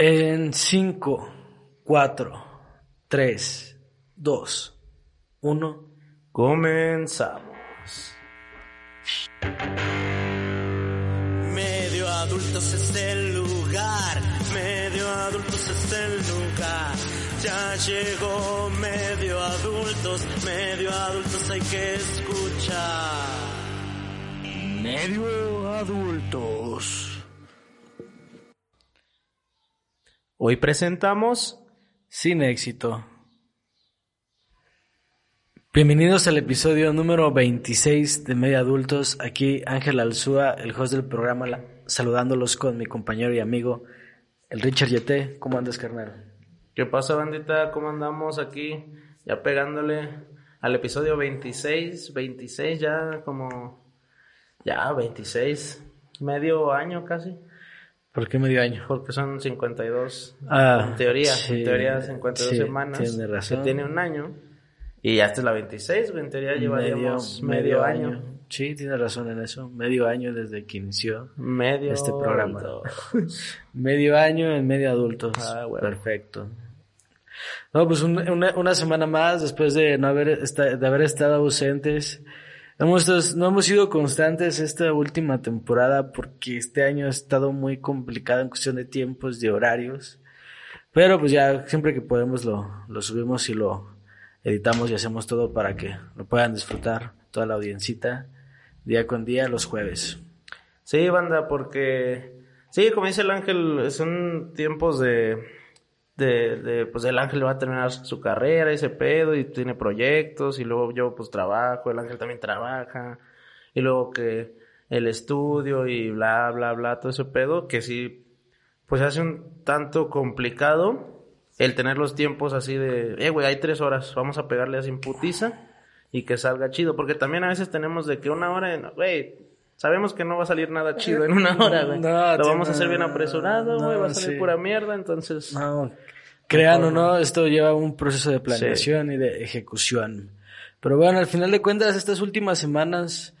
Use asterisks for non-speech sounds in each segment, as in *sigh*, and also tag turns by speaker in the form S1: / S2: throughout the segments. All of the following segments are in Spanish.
S1: En 5, 4, 3, 2, 1.
S2: Comenzamos.
S3: Medio adultos es el lugar, medio adultos es el lugar. Ya llegó medio adultos, medio adultos hay que escuchar.
S1: Medio adultos.
S2: Hoy presentamos
S1: Sin éxito. Bienvenidos al episodio número 26 de Medio Adultos. Aquí Ángel Alzúa, el host del programa, saludándolos con mi compañero y amigo, el Richard Yete. ¿Cómo andas, carnal?
S2: ¿Qué pasa, bandita? ¿Cómo andamos aquí? Ya pegándole al episodio 26, 26 ya como... Ya, 26, medio año casi,
S1: ¿Por qué medio año?
S2: porque son 52.
S1: Ah,
S2: en teoría,
S1: sí,
S2: en teoría 52
S1: sí,
S2: semanas.
S1: tiene razón.
S2: Que tiene un año. Y ya es la 26, güey, en teoría llevaríamos medio, año.
S1: Sí, tiene razón en eso. Medio año desde que inició
S2: Medio
S1: este programa. *laughs* Medio año en medio adultos.
S2: Ah, bueno.
S1: Perfecto. No, pues un- una, una semana más después de no haber de haber estado ausentes. No hemos sido constantes esta última temporada porque este año ha estado muy complicado en cuestión de tiempos, de horarios. Pero pues ya siempre que podemos lo, lo subimos y lo editamos y hacemos todo para que lo puedan disfrutar toda la audiencita día con día los jueves.
S2: Sí, banda, porque... Sí, como dice el ángel, son tiempos de... De, de, pues el ángel va a terminar su carrera, ese pedo, y tiene proyectos, y luego yo pues trabajo, el ángel también trabaja, y luego que el estudio y bla, bla, bla, todo ese pedo, que sí, pues hace un tanto complicado el tener los tiempos así de, eh, güey, hay tres horas, vamos a pegarle así en putiza y que salga chido, porque también a veces tenemos de que una hora, güey, sabemos que no va a salir nada chido en *laughs* una hora, güey.
S1: No,
S2: Lo vamos a hacer bien apresurado, güey,
S1: no,
S2: va a salir
S1: sí.
S2: pura mierda, entonces...
S1: No, crean o no, esto lleva un proceso de planeación y de ejecución. Pero bueno, al final de cuentas, estas últimas semanas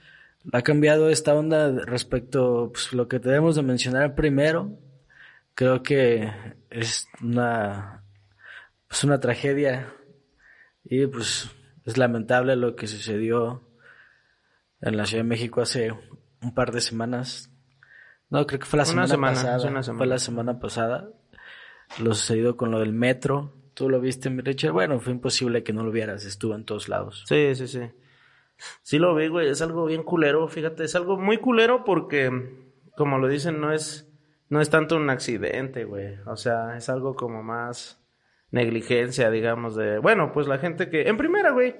S1: ha cambiado esta onda respecto pues, lo que debemos de mencionar primero. Creo que es una, pues, una tragedia y pues es lamentable lo que sucedió en la Ciudad de México hace un par de semanas. No, creo que fue la semana,
S2: semana,
S1: pasada.
S2: una semana.
S1: Fue la semana pasada. Lo sucedido con lo del metro. ¿Tú lo viste, Richard? Bueno, fue imposible que no lo vieras. Estuvo en todos lados.
S2: Sí, sí, sí. Sí lo vi, güey. Es algo bien culero, fíjate. Es algo muy culero porque, como lo dicen, no es, no es tanto un accidente, güey. O sea, es algo como más negligencia, digamos, de... Bueno, pues la gente que... En primera, güey.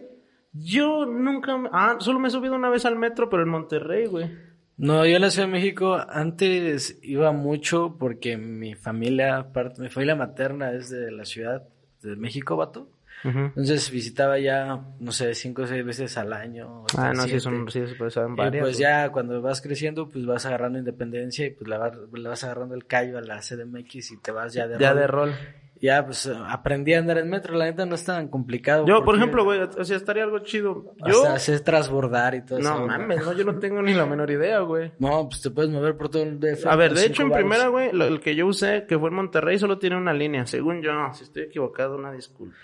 S2: Yo nunca... Ah, solo me he subido una vez al metro, pero en Monterrey, güey.
S1: No, yo en la Ciudad de México antes iba mucho porque mi familia, parte, mi familia materna es de la Ciudad de México, vato. Entonces visitaba ya, no sé, cinco o seis veces al año.
S2: Ah, no, sí, son, sí, pues, son
S1: Y
S2: varias.
S1: pues
S2: güey.
S1: ya cuando vas creciendo, pues vas agarrando independencia y pues le vas, le vas agarrando el callo a la CDMX y te vas ya de
S2: Ya
S1: rol.
S2: de rol.
S1: Ya, pues aprendí a andar en metro, la neta no es tan complicado.
S2: Yo, por ejemplo, güey, o sea, estaría algo chido. Yo...
S1: Hasta sé transbordar y todo eso.
S2: No mames, no, yo no tengo ni la menor idea, güey.
S1: No, pues te puedes mover por todo el DF.
S2: A ver, de hecho, en primera, güey, el que yo usé, que fue en Monterrey, solo tiene una línea, según yo. Si estoy equivocado, una disculpa.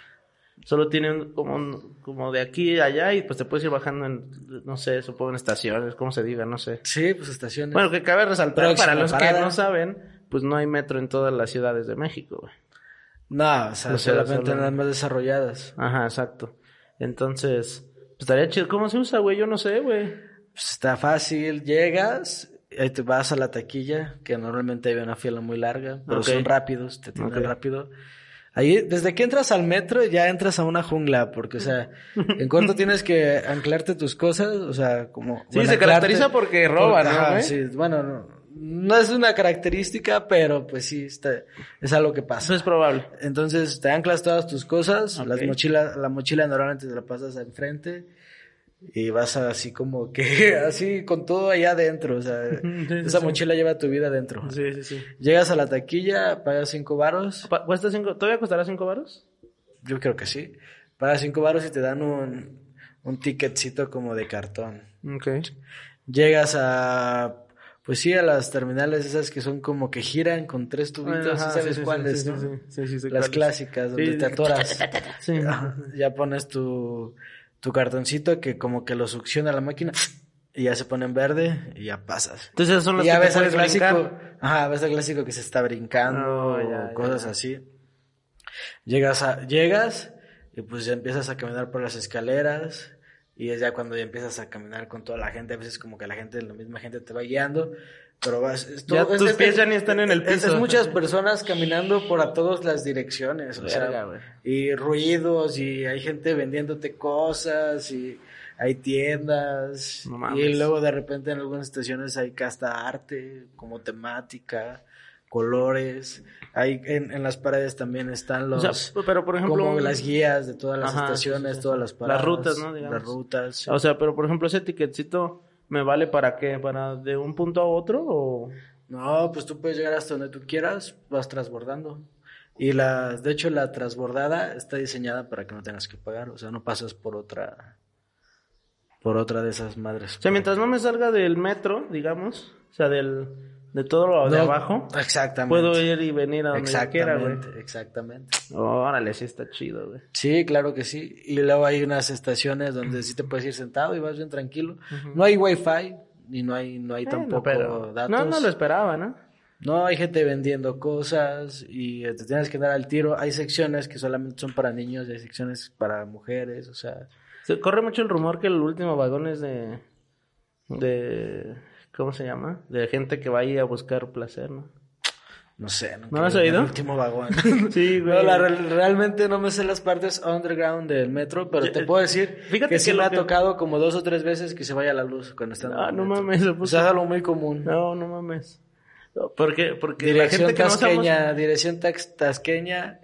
S2: Solo tiene un- como, un- como de aquí a allá y pues te puedes ir bajando en, no sé, supongo en estaciones, como se diga, no sé.
S1: Sí, pues estaciones.
S2: Bueno, que cabe resaltar,
S1: Próxima
S2: para los
S1: parada.
S2: que no saben, pues no hay metro en todas las ciudades de México, güey.
S1: No, o sea, solamente en las más desarrolladas.
S2: Ajá, exacto. Entonces, pues estaría chido. ¿Cómo se usa, güey? Yo no sé, güey.
S1: Pues está fácil, llegas, ahí te vas a la taquilla, que normalmente hay una fila muy larga, pero son rápidos, te atienden
S2: Ok.
S1: rápido. Ahí, desde que entras al metro, ya entras a una jungla, porque, o sea, *laughs* en corto tienes que anclarte tus cosas, o sea, como...
S2: Sí,
S1: bueno,
S2: se
S1: anclarte-
S2: caracteriza porque roba, ¿no,
S1: ajá, sí, bueno, no, no es una característica, pero pues sí, está, es algo que pasa.
S2: Eso es probable.
S1: Entonces te anclas todas tus cosas, las mochilas, la mochila normalmente te la pasas enfrente y vas así como que *laughs* así con todo allá adentro, o sea, *laughs*
S2: sí,
S1: esa
S2: sí.
S1: mochila lleva tu vida adentro.
S2: Sí, sí, sí.
S1: Llegas a la taquilla, pagas cinco varos,
S2: ¿Cuesta cinco? ¿Todavía costará cinco varos?
S1: yo creo que sí, pagas cinco varos y te dan un, un ticketcito como de cartón.
S2: Ok.
S1: Llegas a Pues sí, a las terminales esas que son como que giran con tres tubitos,
S2: Ajá,
S1: ¿sabes
S2: sí,
S1: cuáles,
S2: sí,
S1: no?
S2: sí, sí, sí, sí,
S1: Las
S2: cuáles.
S1: clásicas, donde
S2: Sí.
S1: te atoras. *laughs*
S2: Sí.
S1: Ajá, *laughs* ya pones tu, tu cartoncito que como que lo succiona la máquina y ya se pone en verde y ya pasas.
S2: Entonces son las
S1: Y ya
S2: que
S1: ves al clásico,
S2: brincar.
S1: ajá, ves al clásico que se está brincando
S2: No,
S1: o
S2: ya, ya.
S1: cosas así. Llegas a, llegas y pues ya empiezas a caminar por las escaleras y es ya cuando ya empiezas a caminar con toda la gente, a veces como que la gente, la misma gente te va guiando, pero vas, es
S2: Ya
S1: todo- es-
S2: tus
S1: es-
S2: pies ya ni están en el piso.
S1: Es muchas *laughs* personas caminando por a todas las direcciones, o sea, y ruidos y hay gente vendiéndote cosas y hay tiendas
S2: No
S1: y luego de repente en algunas estaciones hay hasta arte como temática colores hay en, en las paredes también están
S2: O
S1: los
S2: sea, pero por ejemplo...
S1: como las guías de todas las
S2: Ajá,
S1: estaciones
S2: sí, sí, sí.
S1: todas las
S2: Las
S1: paradas
S2: rutas, ¿no? Digamos.
S1: las rutas sí.
S2: O sea, pero por ejemplo, ese ticketcito me vale para qué? ¿Para de un punto a otro o...?
S1: No, pues tú puedes llegar hasta donde tú quieras, vas transbordando. Y la, de hecho, la transbordada está diseñada para que no tengas que pagar, o sea, no pasas por otra, por otra de esas madres.
S2: O sea, mientras no me salga del metro, digamos, o sea, del, de todo lo de
S1: No,
S2: abajo,
S1: Exactamente.
S2: puedo ir y venir a donde quiera, güey.
S1: Exactamente.
S2: Órale, sí está chido, güey.
S1: Sí, claro que sí. Y luego hay unas estaciones donde sí te puedes ir sentado y vas bien tranquilo. No hay wifi y no hay, no hay tampoco
S2: pero-
S1: datos.
S2: No, no lo esperaba, ¿no?
S1: No, hay gente vendiendo cosas y te tienes que dar al tiro. Hay secciones que solamente son para niños y hay secciones para mujeres, o sea...
S2: Se corre mucho el rumor que el último vagón es de... de... ¿Cómo se llama? De gente que va ahí a buscar placer, ¿no?
S1: No sé,
S2: ¿No lo has
S1: en
S2: oído?
S1: El último vagón. *laughs*
S2: Sí,
S1: No, la real- realmente no me sé las partes underground del metro, pero te puedo decir
S2: fíjate
S1: que sí me
S2: lo
S1: ha tocado como dos o tres veces que se vaya la luz cuando están en
S2: Ah,
S1: el
S2: no
S1: metro.
S2: mames.
S1: O sea, es algo muy común.
S2: No, no mames. No, porque, porque la
S1: dirección
S2: gente que no
S1: tasqueña,
S2: sabemos...
S1: dirección tax- tasqueña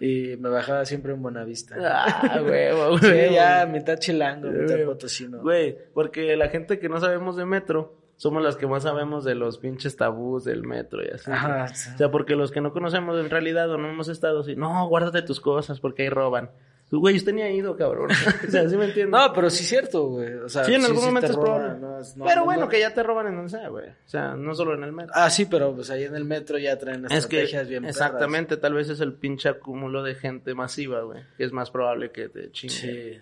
S1: y me bajaba siempre en Buenavista.
S2: Ah, *laughs* huevo,
S1: Sí,
S2: huevo.
S1: ya mitad chilango, mitad
S2: Güey,
S1: potosino.
S2: Güey, porque la gente que no sabemos de metro, somos las que más sabemos de los pinches tabús del metro y así.
S1: Sí.
S2: O sea, porque los que no conocemos en realidad o no hemos estado así, no, guárdate tus cosas porque ahí roban. Pues, Güey, usted ni ha ido, cabrón. *laughs* o sea, ¿sí me entiendes?
S1: No, pero sí es cierto, güey. O sea,
S2: sí, en algún
S1: te
S2: momento es
S1: roban,
S2: probable.
S1: no es- no-
S2: pero
S1: no-
S2: bueno,
S1: no-
S2: que ya te roban en donde sea, güey. O sea, no solo en el metro.
S1: Ah, sí, pero pues ahí en el metro ya traen
S2: es que,
S1: estrategias bien perras.
S2: exactamente, tal vez es el pinche acúmulo de gente masiva, güey. Que es más probable que te chingue.
S1: Sí.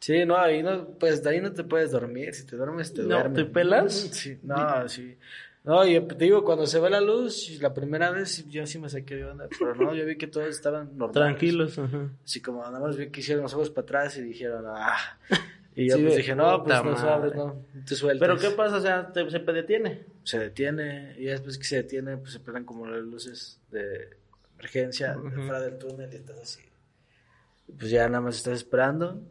S1: Sí, no, ahí no, pues de ahí no te puedes dormir. Si te duermes, te
S2: No,
S1: duermes.
S2: ¿te pelas?
S1: Sí, no, sí. No, yo te digo, cuando se ve la luz, la primera vez yo sí me saqué de onda, pero no, yo vi que todos estaban normales.
S2: Tranquilos, ajá.
S1: Así como nada más vi que hicieron los ojos para atrás y dijeron, ah. *laughs* Y yo
S2: Sí,
S1: pues dije, no, pues no sabes, no, te sueltes.
S2: Pero ¿qué pasa? O sea, te- se detiene.
S1: Se detiene, y después que se detiene, pues se prenden como las luces de emergencia
S2: Ujú.
S1: fuera del túnel y estás así. Pues ya nada más estás esperando,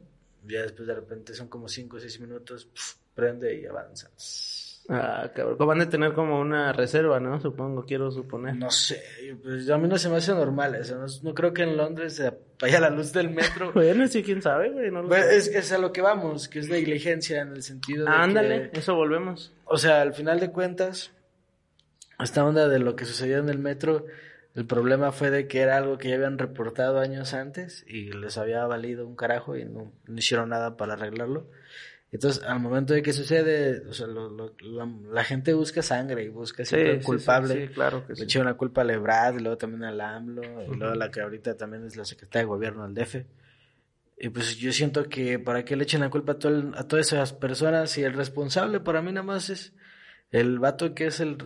S1: ya después de repente son como 5 o 6 minutos, pf, prende y avanza.
S2: Ah, cabrón. Van a tener como una reserva, ¿no? Supongo, quiero suponer.
S1: No sé, pues a mí no se me hace normal eso, no, no creo que en Londres se vaya la luz del metro. *laughs*
S2: Bueno, sí, quién sabe, güey. No
S1: Pues, es, es a lo que vamos, que es negligencia en el sentido de
S2: Ándale,
S1: que,
S2: eso volvemos.
S1: o sea, al final de cuentas, esta onda de lo que sucedió en el metro, el problema fue de que era algo que ya habían reportado años antes y les había valido un carajo y no, no hicieron nada para arreglarlo. Entonces, al momento de que sucede, o sea, lo- lo- la, la gente busca sangre y busca siempre
S2: sí,
S1: culpable.
S2: Sí, claro que
S1: Le echaron la culpa a Lebrad y luego también al AMLO y luego la que ahorita también es la secretaria de gobierno del DF. Y pues yo siento que para qué le echen la culpa a, todo el- a todas esas personas y el responsable para mí nada más es el vato que es el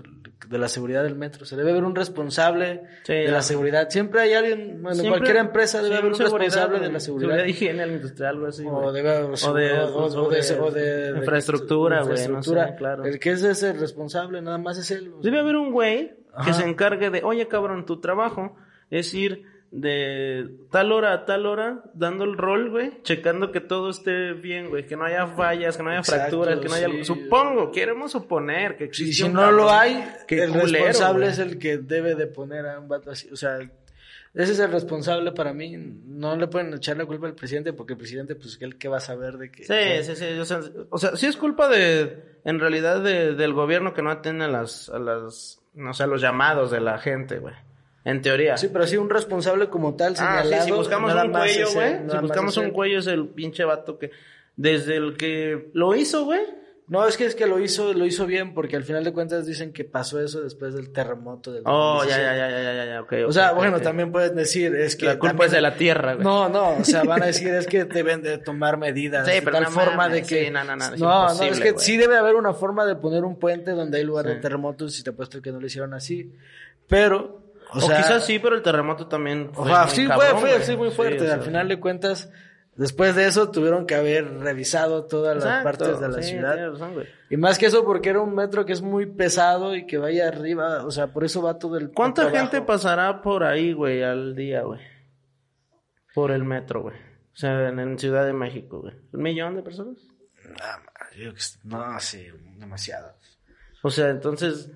S1: de la seguridad del metro. Se debe haber un responsable
S2: Sí,
S1: de la seguridad. Siempre hay alguien, bueno, en
S2: Siempre-
S1: cualquier empresa debe haber un responsable de la seguridad.
S2: Seguridad higiene industrial, algo así,
S1: O debe
S2: O de-
S1: o- de- o de- de-
S2: infraestructura, güey, no sé,
S1: infraestructura.
S2: claro.
S1: El que es ese responsable, nada más es él.
S2: Debe haber un güey que se encargue de, oye cabrón, tu trabajo es ir de tal hora a tal hora dando el rol, güey, checando que todo esté bien, güey, que no haya fallas, que no haya
S1: Exacto,
S2: fracturas, que no haya...
S1: sí.
S2: Supongo, queremos suponer que
S1: Si,
S2: existe
S1: si
S2: un
S1: no lo hay,
S2: Qué
S1: el
S2: culero,
S1: responsable
S2: güey.
S1: es el que debe de poner a un vato así. O sea, ese es el responsable para mí. No le pueden echar la culpa al presidente porque el presidente, pues, él que va a saber de que...
S2: Sí, sí, sí. O sea, o sea, sí es culpa de, en realidad, de- del gobierno que no atiende a las, a las, no sé, a los llamados de la gente, güey. En teoría.
S1: Sí, pero sí un responsable como tal
S2: Ah, sí, si buscamos un cuello, güey. Si buscamos un cuello es el pinche vato que, desde el que lo hizo, güey,
S1: No, es que es que lo hizo, lo hizo bien, porque al final de cuentas dicen que pasó eso después del terremoto del
S2: Oh, ya, ya, ya, ya, ya, ya, ok.
S1: O sea, bueno, también pueden decir, es que...
S2: La culpa es de la tierra, güey.
S1: No, no, o sea, van a *laughs* decir, es que deben de tomar medidas.
S2: Sí,
S1: de
S2: pero
S1: tal
S2: no
S1: forma
S2: mames,
S1: de que...
S2: sí, no, no, no, es
S1: no, no, es que
S2: güey.
S1: sí debe haber una forma de poner un puente donde hay lugar de terremotos, y te apuesto que no lo hicieron así. Pero, o,
S2: O,
S1: sea...
S2: quizás sí, pero el terremoto también fue
S1: Ojalá,
S2: muy
S1: sí,
S2: cabrón,
S1: fue, fue, sí, muy
S2: Sí,
S1: fuerte.
S2: o sea,
S1: Al final de cuentas, después de eso tuvieron que haber revisado todas las partes de la
S2: sí,
S1: ciudad.
S2: razón.
S1: Y más que eso, porque era un metro que es muy pesado y que vaya arriba, o sea, por eso va todo el...
S2: ¿Cuánta gente
S1: abajo.
S2: pasará por ahí, güey, al día, güey? Por el metro, güey. O sea, en, en Ciudad de México, güey. ¿Un millón de personas?
S1: No, yo que- no, sí, demasiado.
S2: O sea, entonces,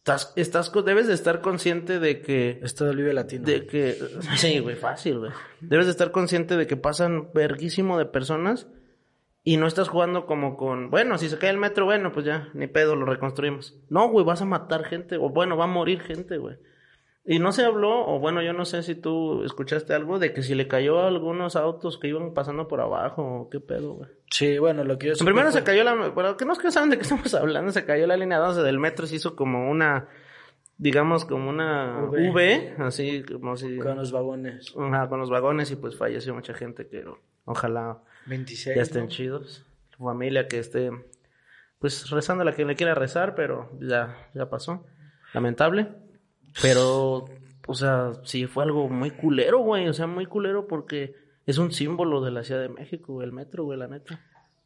S2: estás, estás, co- debes de estar consciente de que...
S1: Es todo el Vive Latino.
S2: De que... Sí, güey, fácil, güey. Debes de estar consciente de que pasan verguísimo de personas y no estás jugando como con... Bueno, si se cae el metro, bueno, pues ya, ni pedo, lo reconstruimos. No, güey, vas a matar gente, o bueno, va a morir gente, güey. Y no se habló, o bueno, yo no sé si tú escuchaste algo de que si le cayó a algunos autos que iban pasando por abajo, o qué pedo, güey.
S1: Sí, bueno, lo que yo...
S2: Primero
S1: fue-
S2: se cayó la... Bueno, que no es que saben de qué estamos hablando, se cayó la línea 12 del metro, se hizo como una... Digamos, como una
S1: V.
S2: V, así como si...
S1: Con los vagones.
S2: Ajá, con los vagones y pues falleció mucha gente que ojalá
S1: 26.
S2: ya estén
S1: ¿no?
S2: chidos. Su familia que esté pues rezando a la que le quiera rezar, pero ya, ya pasó. Lamentable. Pero, o sea, sí fue algo muy culero, güey. O sea, muy culero porque es un símbolo de la Ciudad de México, el metro, güey, la neta.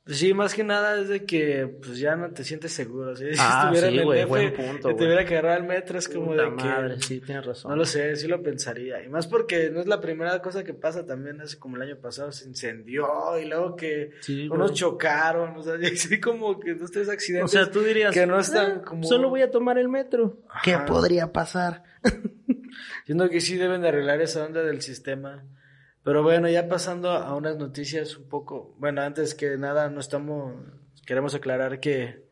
S1: Pues sí, más que nada es de que pues ya no te sientes seguro. ¿sí? *laughs* Si
S2: Ah,
S1: estuviera
S2: sí,
S1: en el
S2: güey,
S1: DF,
S2: buen punto,
S1: que
S2: güey.
S1: tuviera que agarrar el metro es como
S2: Puta
S1: de que...
S2: madre, sí, tienes razón.
S1: No lo sé, sí lo pensaría. Y más porque no es la primera cosa que pasa también, hace como el año pasado se incendió y luego que
S2: Sí,
S1: unos chocaron, o sea, *laughs* así como que dos, tres
S2: O
S1: accidentes.
S2: sea, tú dirías
S1: que no están
S2: "Ah,
S1: como...
S2: Solo voy a tomar el metro. ¿Qué podría pasar? *laughs*
S1: Siento que sí deben de arreglar esa onda del sistema. Pero bueno, ya pasando a unas noticias un poco, bueno, antes que nada, no estamos, queremos aclarar que,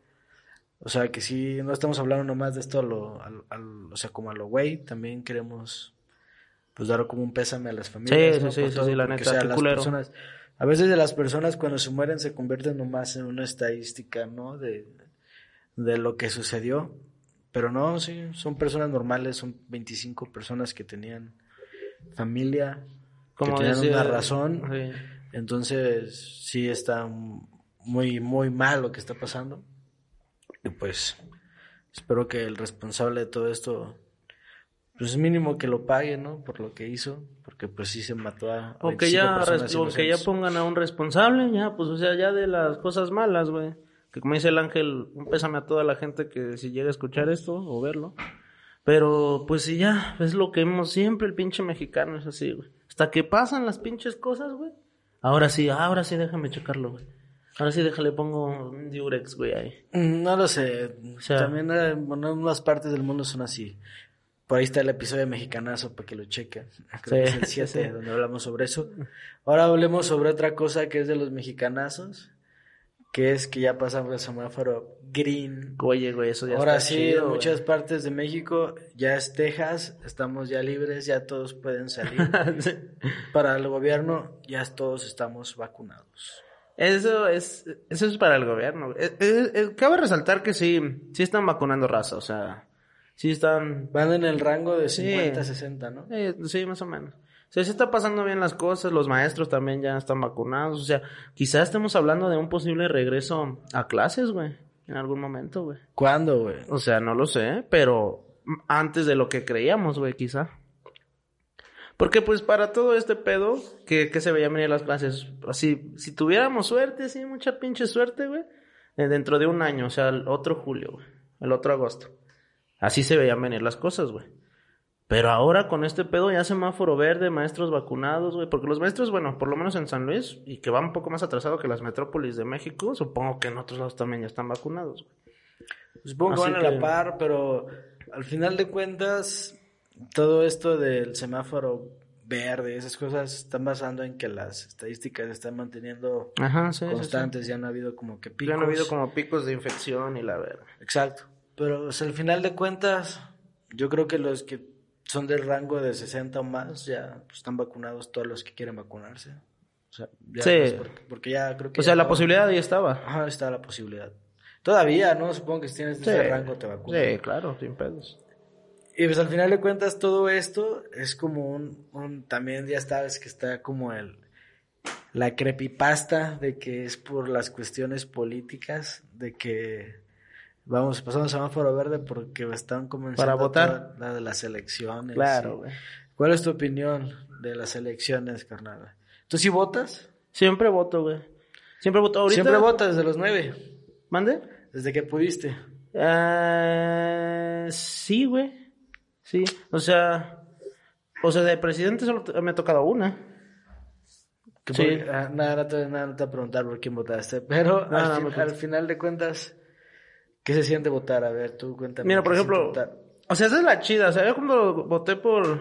S1: o sea, que sí, no estamos hablando nomás de esto a lo, al- o sea, como a lo güey, también queremos, pues, dar como un pésame a las familias.
S2: Sí,
S1: ¿no?
S2: sí, sí,
S1: todo,
S2: sí, la
S1: porque,
S2: neta,
S1: las
S2: culero.
S1: personas, a veces de las personas cuando se mueren se convierten nomás en una estadística, ¿no? De, de lo que sucedió. Pero no, sí, son personas normales, son 25 personas que tenían familia,
S2: Como
S1: que
S2: decía-
S1: una razón.
S2: Sí.
S1: Entonces, sí está muy, muy mal lo que está pasando. Y pues, espero que el responsable de todo esto, pues es mínimo que lo pague, ¿no? Por lo que hizo, porque pues sí se mató a
S2: O que
S1: 25
S2: ya, o que ya pongan a un responsable, ya, pues, o sea, ya de las cosas malas, güey. Que como dice el ángel, un pésame a toda la gente que si llega a escuchar esto o verlo. Pero, pues sí, ya, es lo que vemos siempre, el pinche mexicano es así, güey. Hasta que pasan las pinches cosas, güey. Ahora sí, ahora sí déjame checarlo, güey. Ahora sí déjale, pongo un diurex, güey, ahí.
S1: Mm, No lo sé.
S2: sea-
S1: También eh, bueno, en unas partes del mundo son así. Por ahí está el episodio de Mexicanazo para que lo chequen. Creo
S2: Sí,
S1: que es el
S2: sí,
S1: 7 *laughs*
S2: sí.
S1: donde hablamos sobre eso. Ahora hablemos sobre otra cosa que es de los mexicanazos, que es que ya pasamos el semáforo green.
S2: Oye, güey, eso ya
S1: Ahora
S2: está
S1: sí,
S2: chido,
S1: en
S2: güey.
S1: muchas partes de México ya es Texas, estamos ya libres, ya todos pueden salir. *laughs* Para el gobierno ya todos estamos vacunados.
S2: Eso es, eso es para el gobierno. Eh, eh, eh, cabe resaltar que sí, sí están vacunando raza, o sea, sí están,
S1: Van en el rango de
S2: Sí.
S1: 50 a 60, ¿no?
S2: sí, más o menos. O sea, sí está pasando bien las cosas, los maestros también ya están vacunados, o sea, quizás estemos hablando de un posible regreso a clases, güey, en algún momento, güey.
S1: ¿Cuándo, güey?
S2: O sea, no lo sé, pero antes de lo que creíamos, güey, quizá. Porque pues para todo este pedo, que, que se veían venir las clases, así, si tuviéramos suerte, sí, mucha pinche suerte, güey, eh, dentro de un año, o sea, el otro julio, güey, el otro agosto. Así se veían venir las cosas, güey. Pero ahora con este pedo ya semáforo verde, maestros vacunados, güey, porque los maestros, bueno, por lo menos en San Luis, y que va un poco más atrasado que las metrópolis de México, supongo que en otros lados también ya están vacunados, güey.
S1: Supongo que van a la par, pero al final de cuentas, todo esto del semáforo verde, esas cosas están basando en que las estadísticas se están manteniendo
S2: Ajá, sí, sí, sí.
S1: constantes, ya no ha habido como que picos.
S2: Ya han habido como picos de infección y la verdad.
S1: Exacto. Pero o sea, al final de cuentas, yo creo que los que son del rango de 60 o más ya pues, están vacunados todos los que quieren vacunarse. O sea, ya,
S2: Sí.
S1: pues, porque, porque ya creo que...
S2: O sea, la posibilidad ahí estaba.
S1: Ajá, está la posibilidad. Todavía, ¿no? Supongo que si tienes ese rango te vacunan.
S2: Sí, claro, sin pedos.
S1: Y pues al final de cuentas todo esto es como un, un también ya sabes que está como el la creepypasta de que es por las cuestiones políticas, de que vamos pasando semáforo verde porque están comenzando
S2: Para votar.
S1: la de las elecciones.
S2: Claro, güey.
S1: ¿Cuál es tu opinión de las elecciones, carnal? ¿Tú sí votas?
S2: Siempre voto, güey. Siempre voto. Ahorita...
S1: Siempre votas desde los nueve,
S2: ¿Mande?
S1: desde que pudiste.
S2: Ah, sí, güey. Sí. O sea... O sea, de presidente solo me ha tocado una. Sí.
S1: por- ah, nada, no te, nada, no te voy a preguntar por quién votaste, pero
S2: No,
S1: al, fin- final de cuentas, ¿qué se siente votar? A ver, tú cuéntame.
S2: Mira, por
S1: ¿qué se siente
S2: ejemplo, o sea, esa es la chida. O sea, yo cuando voté por,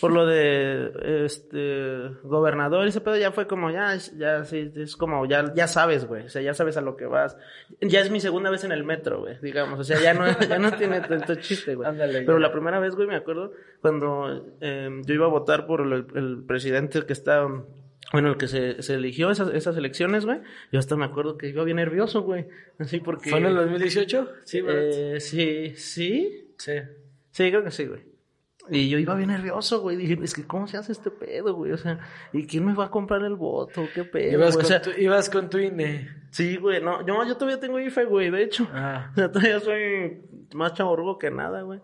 S2: por lo de este gobernador y ese pedo ya fue como, ya, ya, sí, es como, ya, ya sabes, güey. O sea, ya sabes a lo que vas. Ya es mi segunda vez en el metro, güey, digamos. O sea, ya no, ya no tiene tanto chiste, güey.
S1: Ándale,
S2: Pero la primera vez, güey, me acuerdo cuando eh, yo iba a votar por el, el presidente que está, bueno, el que se, se eligió esas, esas elecciones, güey. Yo hasta me acuerdo que iba bien nervioso, güey. Así porque...
S1: ¿Fue en el 2018? Sí.
S2: Eh, sí, sí.
S1: sí.
S2: Sí, creo que sí, güey. Y yo iba bien nervioso, güey. Dije, es que ¿cómo se hace este pedo, güey? O sea, ¿y quién me va a comprar el voto? ¿Qué pedo?
S1: Ibas, con
S2: O sea,
S1: tu, ibas con tu INE.
S2: sí, güey. No, yo, yo todavía tengo IFE, güey, de hecho.
S1: Ah.
S2: O sea, todavía soy más chaborrugo que nada, güey.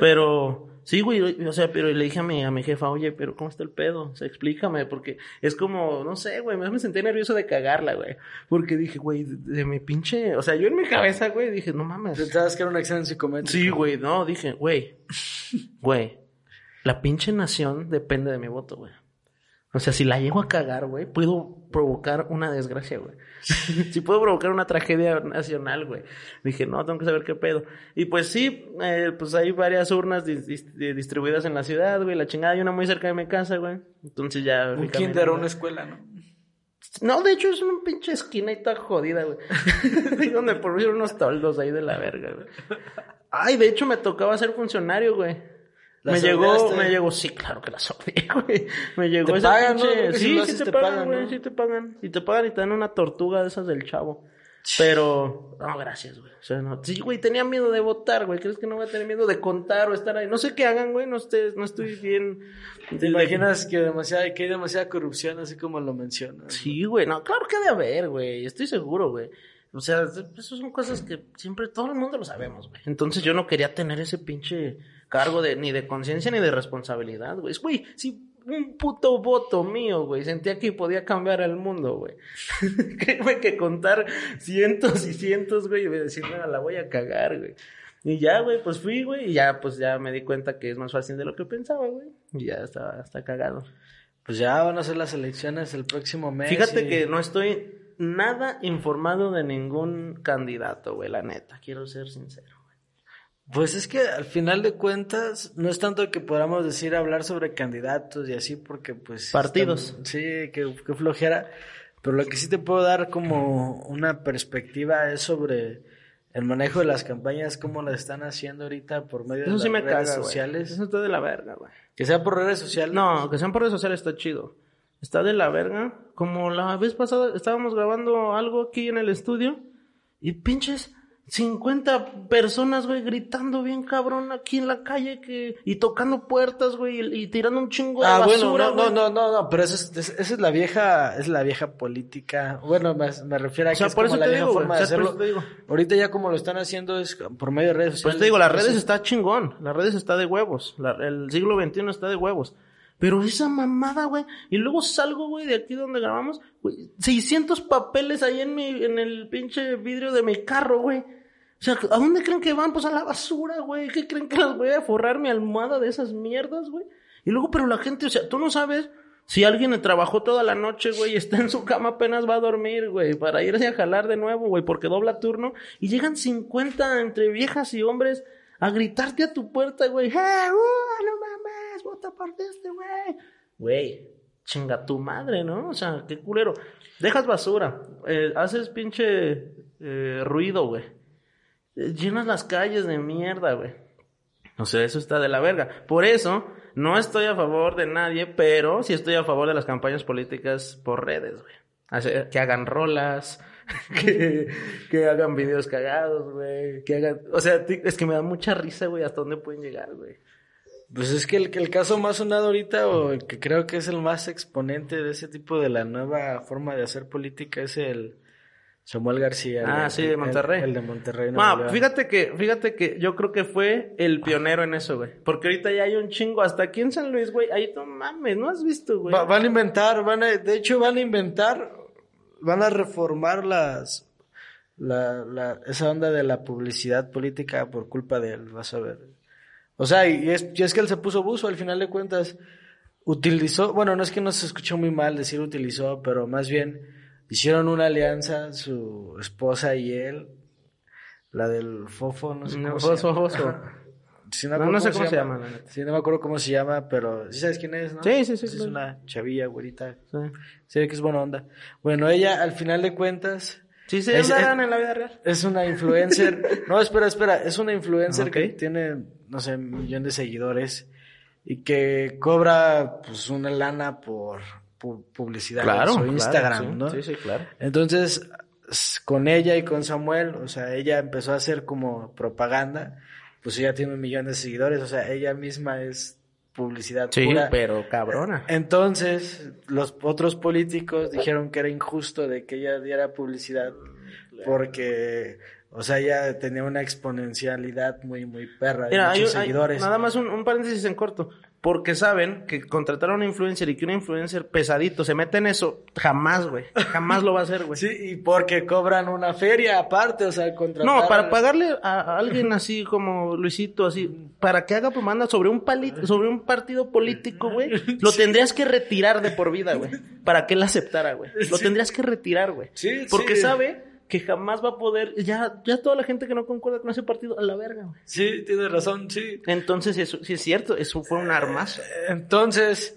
S2: Pero, sí, güey, o sea, pero le dije a mi, a mi jefa, oye, pero ¿cómo está el pedo? O sea, explícame, porque es como, no sé, güey, me, sentí nervioso de cagarla, güey. Porque dije, güey, de, de mi pinche, o sea, yo en mi cabeza, güey, dije, no mames.
S1: Pensabas que era un examen psicométrico.
S2: Sí, güey, no, dije, güey, güey, la pinche nación depende de mi voto, güey. O sea, si la llego a cagar, güey, puedo provocar una desgracia, güey. *laughs* si puedo provocar una tragedia nacional, güey. Dije, no, tengo que saber qué pedo. Y pues sí, eh, pues hay varias urnas dis- dis- distribuidas en la ciudad, güey. La chingada, hay una muy cerca de mi casa, güey. Entonces ya...
S1: Un kinder o una escuela, ¿no?
S2: No, de hecho es una pinche esquina y toda jodida, güey. *laughs* Donde pusieron unos toldos ahí de la verga, güey. Ay, de hecho me tocaba ser funcionario, güey.
S1: ¿La
S2: Me llegó, me llegó, sí, claro que la sordeé, *laughs* güey. Me llegó
S1: Te
S2: esa
S1: pagan,
S2: pinche...
S1: Si
S2: Sí, sí
S1: haces
S2: te,
S1: te
S2: pagan, güey,
S1: ¿no?
S2: sí te pagan. Y te pagan y te dan una tortuga de esas del chavo. Pero, no, gracias, güey. O sea, no. Sí, güey, tenía miedo de votar, güey. ¿Crees que no voy a tener miedo de contar o estar ahí? No sé qué hagan, güey. No, estés, no estoy bien.
S1: ¿Te imaginas que, demasiada, que hay demasiada corrupción, así como lo mencionas?
S2: Sí, güey, no, claro que ha de haber, güey, estoy seguro, güey. O sea, esas son cosas que siempre todo el mundo lo sabemos, güey. Entonces yo no quería tener ese pinche cargo de ni de conciencia ni de responsabilidad, güey. Güey, si un puto voto mío, güey, sentía que podía cambiar el mundo, güey. *laughs* Créeme que contar cientos y cientos, güey, y decir, no, la voy a cagar, güey. Y ya, güey, pues fui, güey, y ya, pues ya me di cuenta que es más fácil de lo que pensaba, güey. Y ya estaba, está cagado.
S1: Pues ya van a ser las elecciones el próximo mes.
S2: Fíjate
S1: y-
S2: que no estoy nada informado de ningún candidato, güey, la neta. Quiero ser sincero.
S1: Pues es que al final de cuentas no es tanto que podamos decir hablar sobre candidatos y así porque pues...
S2: Partidos.
S1: están- sí, que, que flojera. Pero lo que sí te puedo dar como una perspectiva es sobre el manejo de las campañas, cómo las están haciendo ahorita por medio
S2: Eso
S1: de
S2: sí me
S1: las redes
S2: caga,
S1: sociales.
S2: Eso está de la verga, güey.
S1: Que sea por redes sociales.
S2: No, que sean por redes sociales está chido. Está de la verga. Como la vez pasada estábamos grabando algo aquí en el estudio y pinches 50 personas, güey, gritando bien cabrón aquí en la calle que y tocando puertas, güey, y, y tirando un chingo de
S1: Ah, bueno,
S2: basura,
S1: no, no,
S2: güey.
S1: no, no, no, pero eso es, es- esa es la vieja, es la vieja política. Bueno, me, me refiero a
S2: O
S1: que
S2: sea,
S1: es
S2: por
S1: como
S2: eso
S1: la vieja
S2: digo,
S1: forma
S2: O
S1: de
S2: sea, por
S1: hacerlo.
S2: eso te digo.
S1: Ahorita ya como lo están haciendo es por medio de redes
S2: Pues
S1: sociales.
S2: te digo, las redes
S1: Entonces,
S2: está chingón. Las redes está de huevos. La- el siglo XXI está de huevos. Pero esa mamada, güey. Y luego salgo, güey, de aquí donde grabamos. güey, 600 papeles ahí en mi, en el pinche vidrio de mi carro, güey. O sea, ¿a dónde creen que van? Pues a la basura, güey. ¿Qué creen que las voy a forrar mi almohada de esas mierdas, güey? Y luego, pero la gente, o sea, tú no sabes si alguien trabajó toda la noche, güey, y está en su cama apenas va a dormir, güey, para irse a jalar de nuevo, güey, porque dobla turno. Y llegan 50 entre viejas y hombres a gritarte a tu puerta, güey. ¡Eh, uh, no! ¡Vota este, güey! Güey, chinga tu madre, ¿no? O sea, qué culero. Dejas basura, eh, haces pinche eh, ruido, güey. Eh, Llenas las calles de mierda, güey. O sea, eso está de la verga. Por eso, no estoy a favor de nadie, pero sí estoy a favor de las campañas políticas por redes, güey. Que hagan rolas, *laughs* que, que hagan videos cagados, güey. Que hagan. O sea, es que me da mucha risa, güey, hasta dónde pueden llegar, güey.
S1: Pues es que el, el caso más sonado ahorita, o el que creo que es el más exponente de ese tipo de la nueva forma de hacer política, es el Samuel García.
S2: Ah,
S1: el,
S2: sí, de Monterrey.
S1: El, el de Monterrey.
S2: No, fíjate que, fíjate que yo creo que fue el pionero en eso, güey. Porque ahorita ya hay un chingo, hasta aquí en San Luis, güey. Ahí no mames, ¿no has visto, güey?
S1: Va, van a inventar, van a, de hecho van a inventar, van a reformar las, la, la, esa onda de la publicidad política por culpa de él, vas a ver. O sea, y es, y es que él se puso buzo, al final de cuentas, utilizó, bueno, no es que no se escuchó muy mal decir utilizó, pero más bien hicieron una alianza, su esposa y él, la del Fofo, no sé
S2: No,
S1: cómo
S2: Fofo,
S1: se llama.
S2: Fofo.
S1: Sí,
S2: No, no sé cómo se llama, la neta.
S1: Sí, no me acuerdo cómo se llama, pero sí sabes quién es, ¿no?
S2: Sí, sí, sí,
S1: Es
S2: claro.
S1: una chavilla, güerita.
S2: Sí,
S1: Se ve que es buena onda. Bueno, ella, al final de cuentas,
S2: sí se
S1: Es-
S2: andarán en la vida real.
S1: es una influencer. *laughs* no, espera, espera. Es una influencer que tiene, no sé, millón de seguidores y que cobra, pues, una lana por pu- publicidad en su Instagram,
S2: sí.
S1: ¿no?
S2: Sí, sí, claro.
S1: Entonces, con ella y con Samuel, o sea, ella empezó a hacer como propaganda, pues ella tiene un millón de seguidores, o sea, ella misma es publicidad
S2: Sí,
S1: pura.
S2: pero cabrona.
S1: Entonces, los otros políticos dijeron que era injusto de que ella diera publicidad porque, o sea, ella tenía una exponencialidad muy, muy perra de
S2: Mira, hay,
S1: muchos
S2: un- hay-
S1: seguidores.
S2: nada más un, un paréntesis en corto. Porque saben que contratar a una influencer y que una influencer pesadito se mete en eso, jamás, güey. Jamás lo va a hacer, güey. *laughs*
S1: Sí, y porque cobran una feria aparte, o sea, contratar...
S2: No, para pagarle a, alguien así como Luisito, así, para que haga propaganda sobre un pali- sobre un partido político, güey, lo tendrías que retirar de por vida, güey, para que él aceptara, güey. *laughs* Lo
S1: Sí.
S2: tendrías que retirar, güey.
S1: Sí,
S2: Porque
S1: sí.
S2: sabe que jamás va a poder, ya, ya toda la gente que no concuerda con ese partido, a la verga, güey.
S1: Sí, tienes razón, sí.
S2: Entonces, eso, sí es cierto, eso fue un armazo.
S1: Entonces,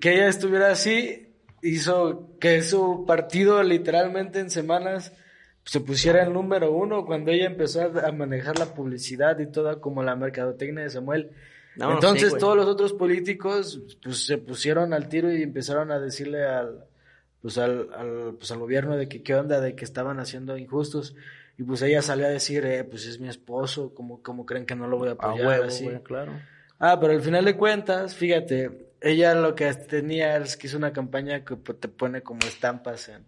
S1: que ella estuviera así hizo que su partido literalmente en semanas se pusiera el número uno cuando ella empezó a manejar la publicidad y toda como la mercadotecnia de Samuel.
S2: No,
S1: Entonces
S2: sí,
S1: todos los otros políticos pues se pusieron al tiro y empezaron a decirle al pues al, al, pues al gobierno de que qué onda, de que estaban haciendo injustos. Y pues ella salió a decir, eh, pues es mi esposo, ¿cómo, cómo creen que no lo voy a
S2: A
S1: apoyar?
S2: huevo,
S1: así?
S2: güey, claro.
S1: Ah, pero al final de cuentas, fíjate, ella lo que tenía es que hizo una campaña que pues, te pone como estampas en,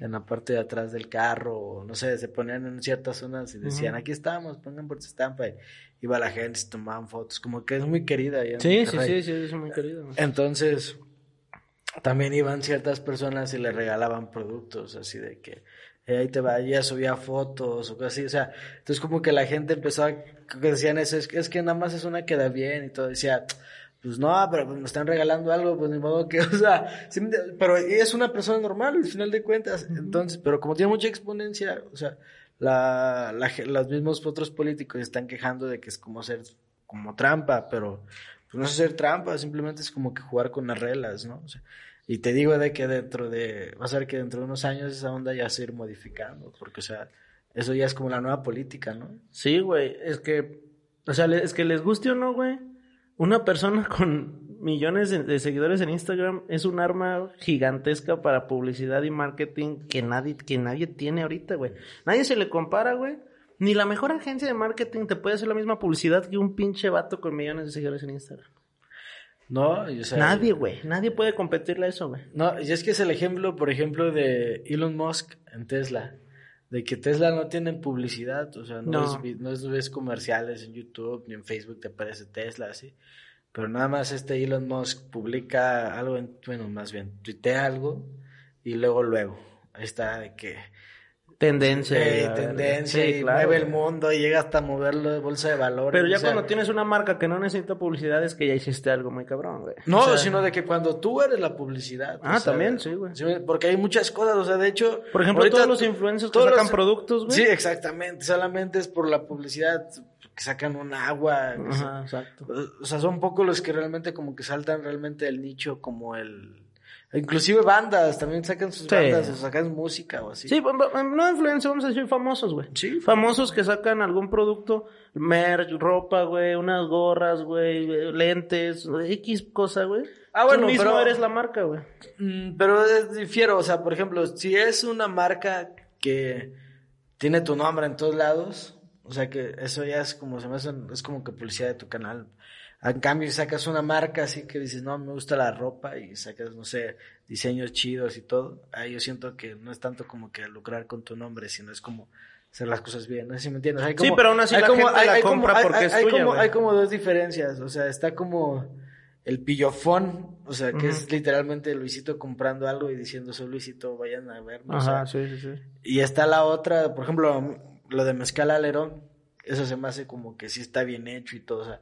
S1: en la parte de atrás del carro, o no sé, se ponían en ciertas zonas y decían, aquí estamos, pongan por tu estampa, y iba la gente, se tomaban fotos, como que es muy querida.
S2: Sí, sí, sí, sí, es muy querido. güey.
S1: Entonces, también iban ciertas personas y le regalaban productos, así de que eh, ahí te va, ella subía fotos o cosas así, o sea, entonces como que la gente empezó a, que decían eso, es que, es que nada más es una que da bien y todo, decía, pues no, pero me están regalando algo, pues ni modo que, *laughs* o sea, sí pero es una persona normal al final de cuentas, entonces, pero como tiene mucha exponencia, o sea, la, la los mismos otros políticos están quejando de que es como ser, como trampa, pero pues no es hacer trampa, simplemente es como que jugar con las reglas, ¿no? O sea, y te digo de que dentro de, vas a ver que dentro de unos años esa onda ya se va ir modificando, porque, o sea, eso ya es como la nueva política, ¿no?
S2: Sí, güey, es que, o sea, es que les guste o no, güey, una persona *laughs* con millones de seguidores en Instagram es un arma gigantesca para publicidad y marketing que nadie, que nadie tiene ahorita, güey. Nadie se le compara, güey. Ni la mejor agencia de marketing te puede hacer la misma publicidad que un pinche vato con millones de seguidores en Instagram.
S1: No, o sea,
S2: nadie, güey. Nadie puede competirle a eso, güey.
S1: No, y es que es el ejemplo, por ejemplo, de Elon Musk en Tesla. De que Tesla no tiene publicidad, o sea, no,
S2: No.
S1: Es, vi- no es- ves comerciales en YouTube ni en Facebook te aparece Tesla, así. Pero nada más este Elon Musk publica algo, en, bueno, más bien, tuitea algo y luego, luego, ahí está de que
S2: Tendencia.
S1: eh, tendencia
S2: sí,
S1: y
S2: claro,
S1: mueve el mundo y llega hasta moverlo de bolsa de valores.
S2: Pero ya
S1: o sea,
S2: cuando tienes una marca que no necesita publicidad es que ya hiciste algo muy cabrón, güey.
S1: No,
S2: O sea,
S1: sino de que cuando tú eres la publicidad.
S2: Ah, también, sí, güey.
S1: Porque hay muchas cosas, o sea, de hecho.
S2: Por ejemplo,
S1: ahorita
S2: todos los influencers que
S1: todos
S2: sacan
S1: los-
S2: productos, güey.
S1: Sí, exactamente. Solamente es por la publicidad que sacan un agua.
S2: Ajá, exacto.
S1: O sea, son pocos los que realmente como que saltan realmente del nicho como el... Inclusive bandas, también sacan sus
S2: Sí.
S1: bandas o sacan música o así.
S2: Sí, no influencers, vamos a decir famosos, güey.
S1: Sí.
S2: Famosos que sacan algún producto, merch, ropa, güey, unas gorras, güey, lentes, X cosa, güey.
S1: Ah, bueno,
S2: Tú mismo
S1: pero-
S2: eres la marca, güey.
S1: Mm, pero difiero, o sea, por ejemplo, si es una marca que tiene tu nombre en todos lados. O sea que eso ya es como se me hace, es como que publicidad de tu canal. En cambio, sacas una marca así que dices, no, me gusta la ropa y sacas, no sé, diseños chidos y todo, ahí yo siento que no es tanto como que lucrar con tu nombre, sino es como hacer las cosas bien. No sé si me entiendes. Hay como,
S2: sí, pero aún así la
S1: como,
S2: gente la
S1: hay
S2: compra
S1: como,
S2: porque
S1: hay,
S2: es
S1: hay
S2: tuya,
S1: como, hay como dos diferencias. O sea, está como el pillofón, o sea, que es literalmente Luisito comprando algo y diciendo, soy Luisito, vayan a verme. o sea,
S2: Ajá, sí, sí, sí.
S1: y está la otra, por ejemplo, lo de Mezcal Alerón, eso se me hace como que sí está bien hecho y todo, o sea,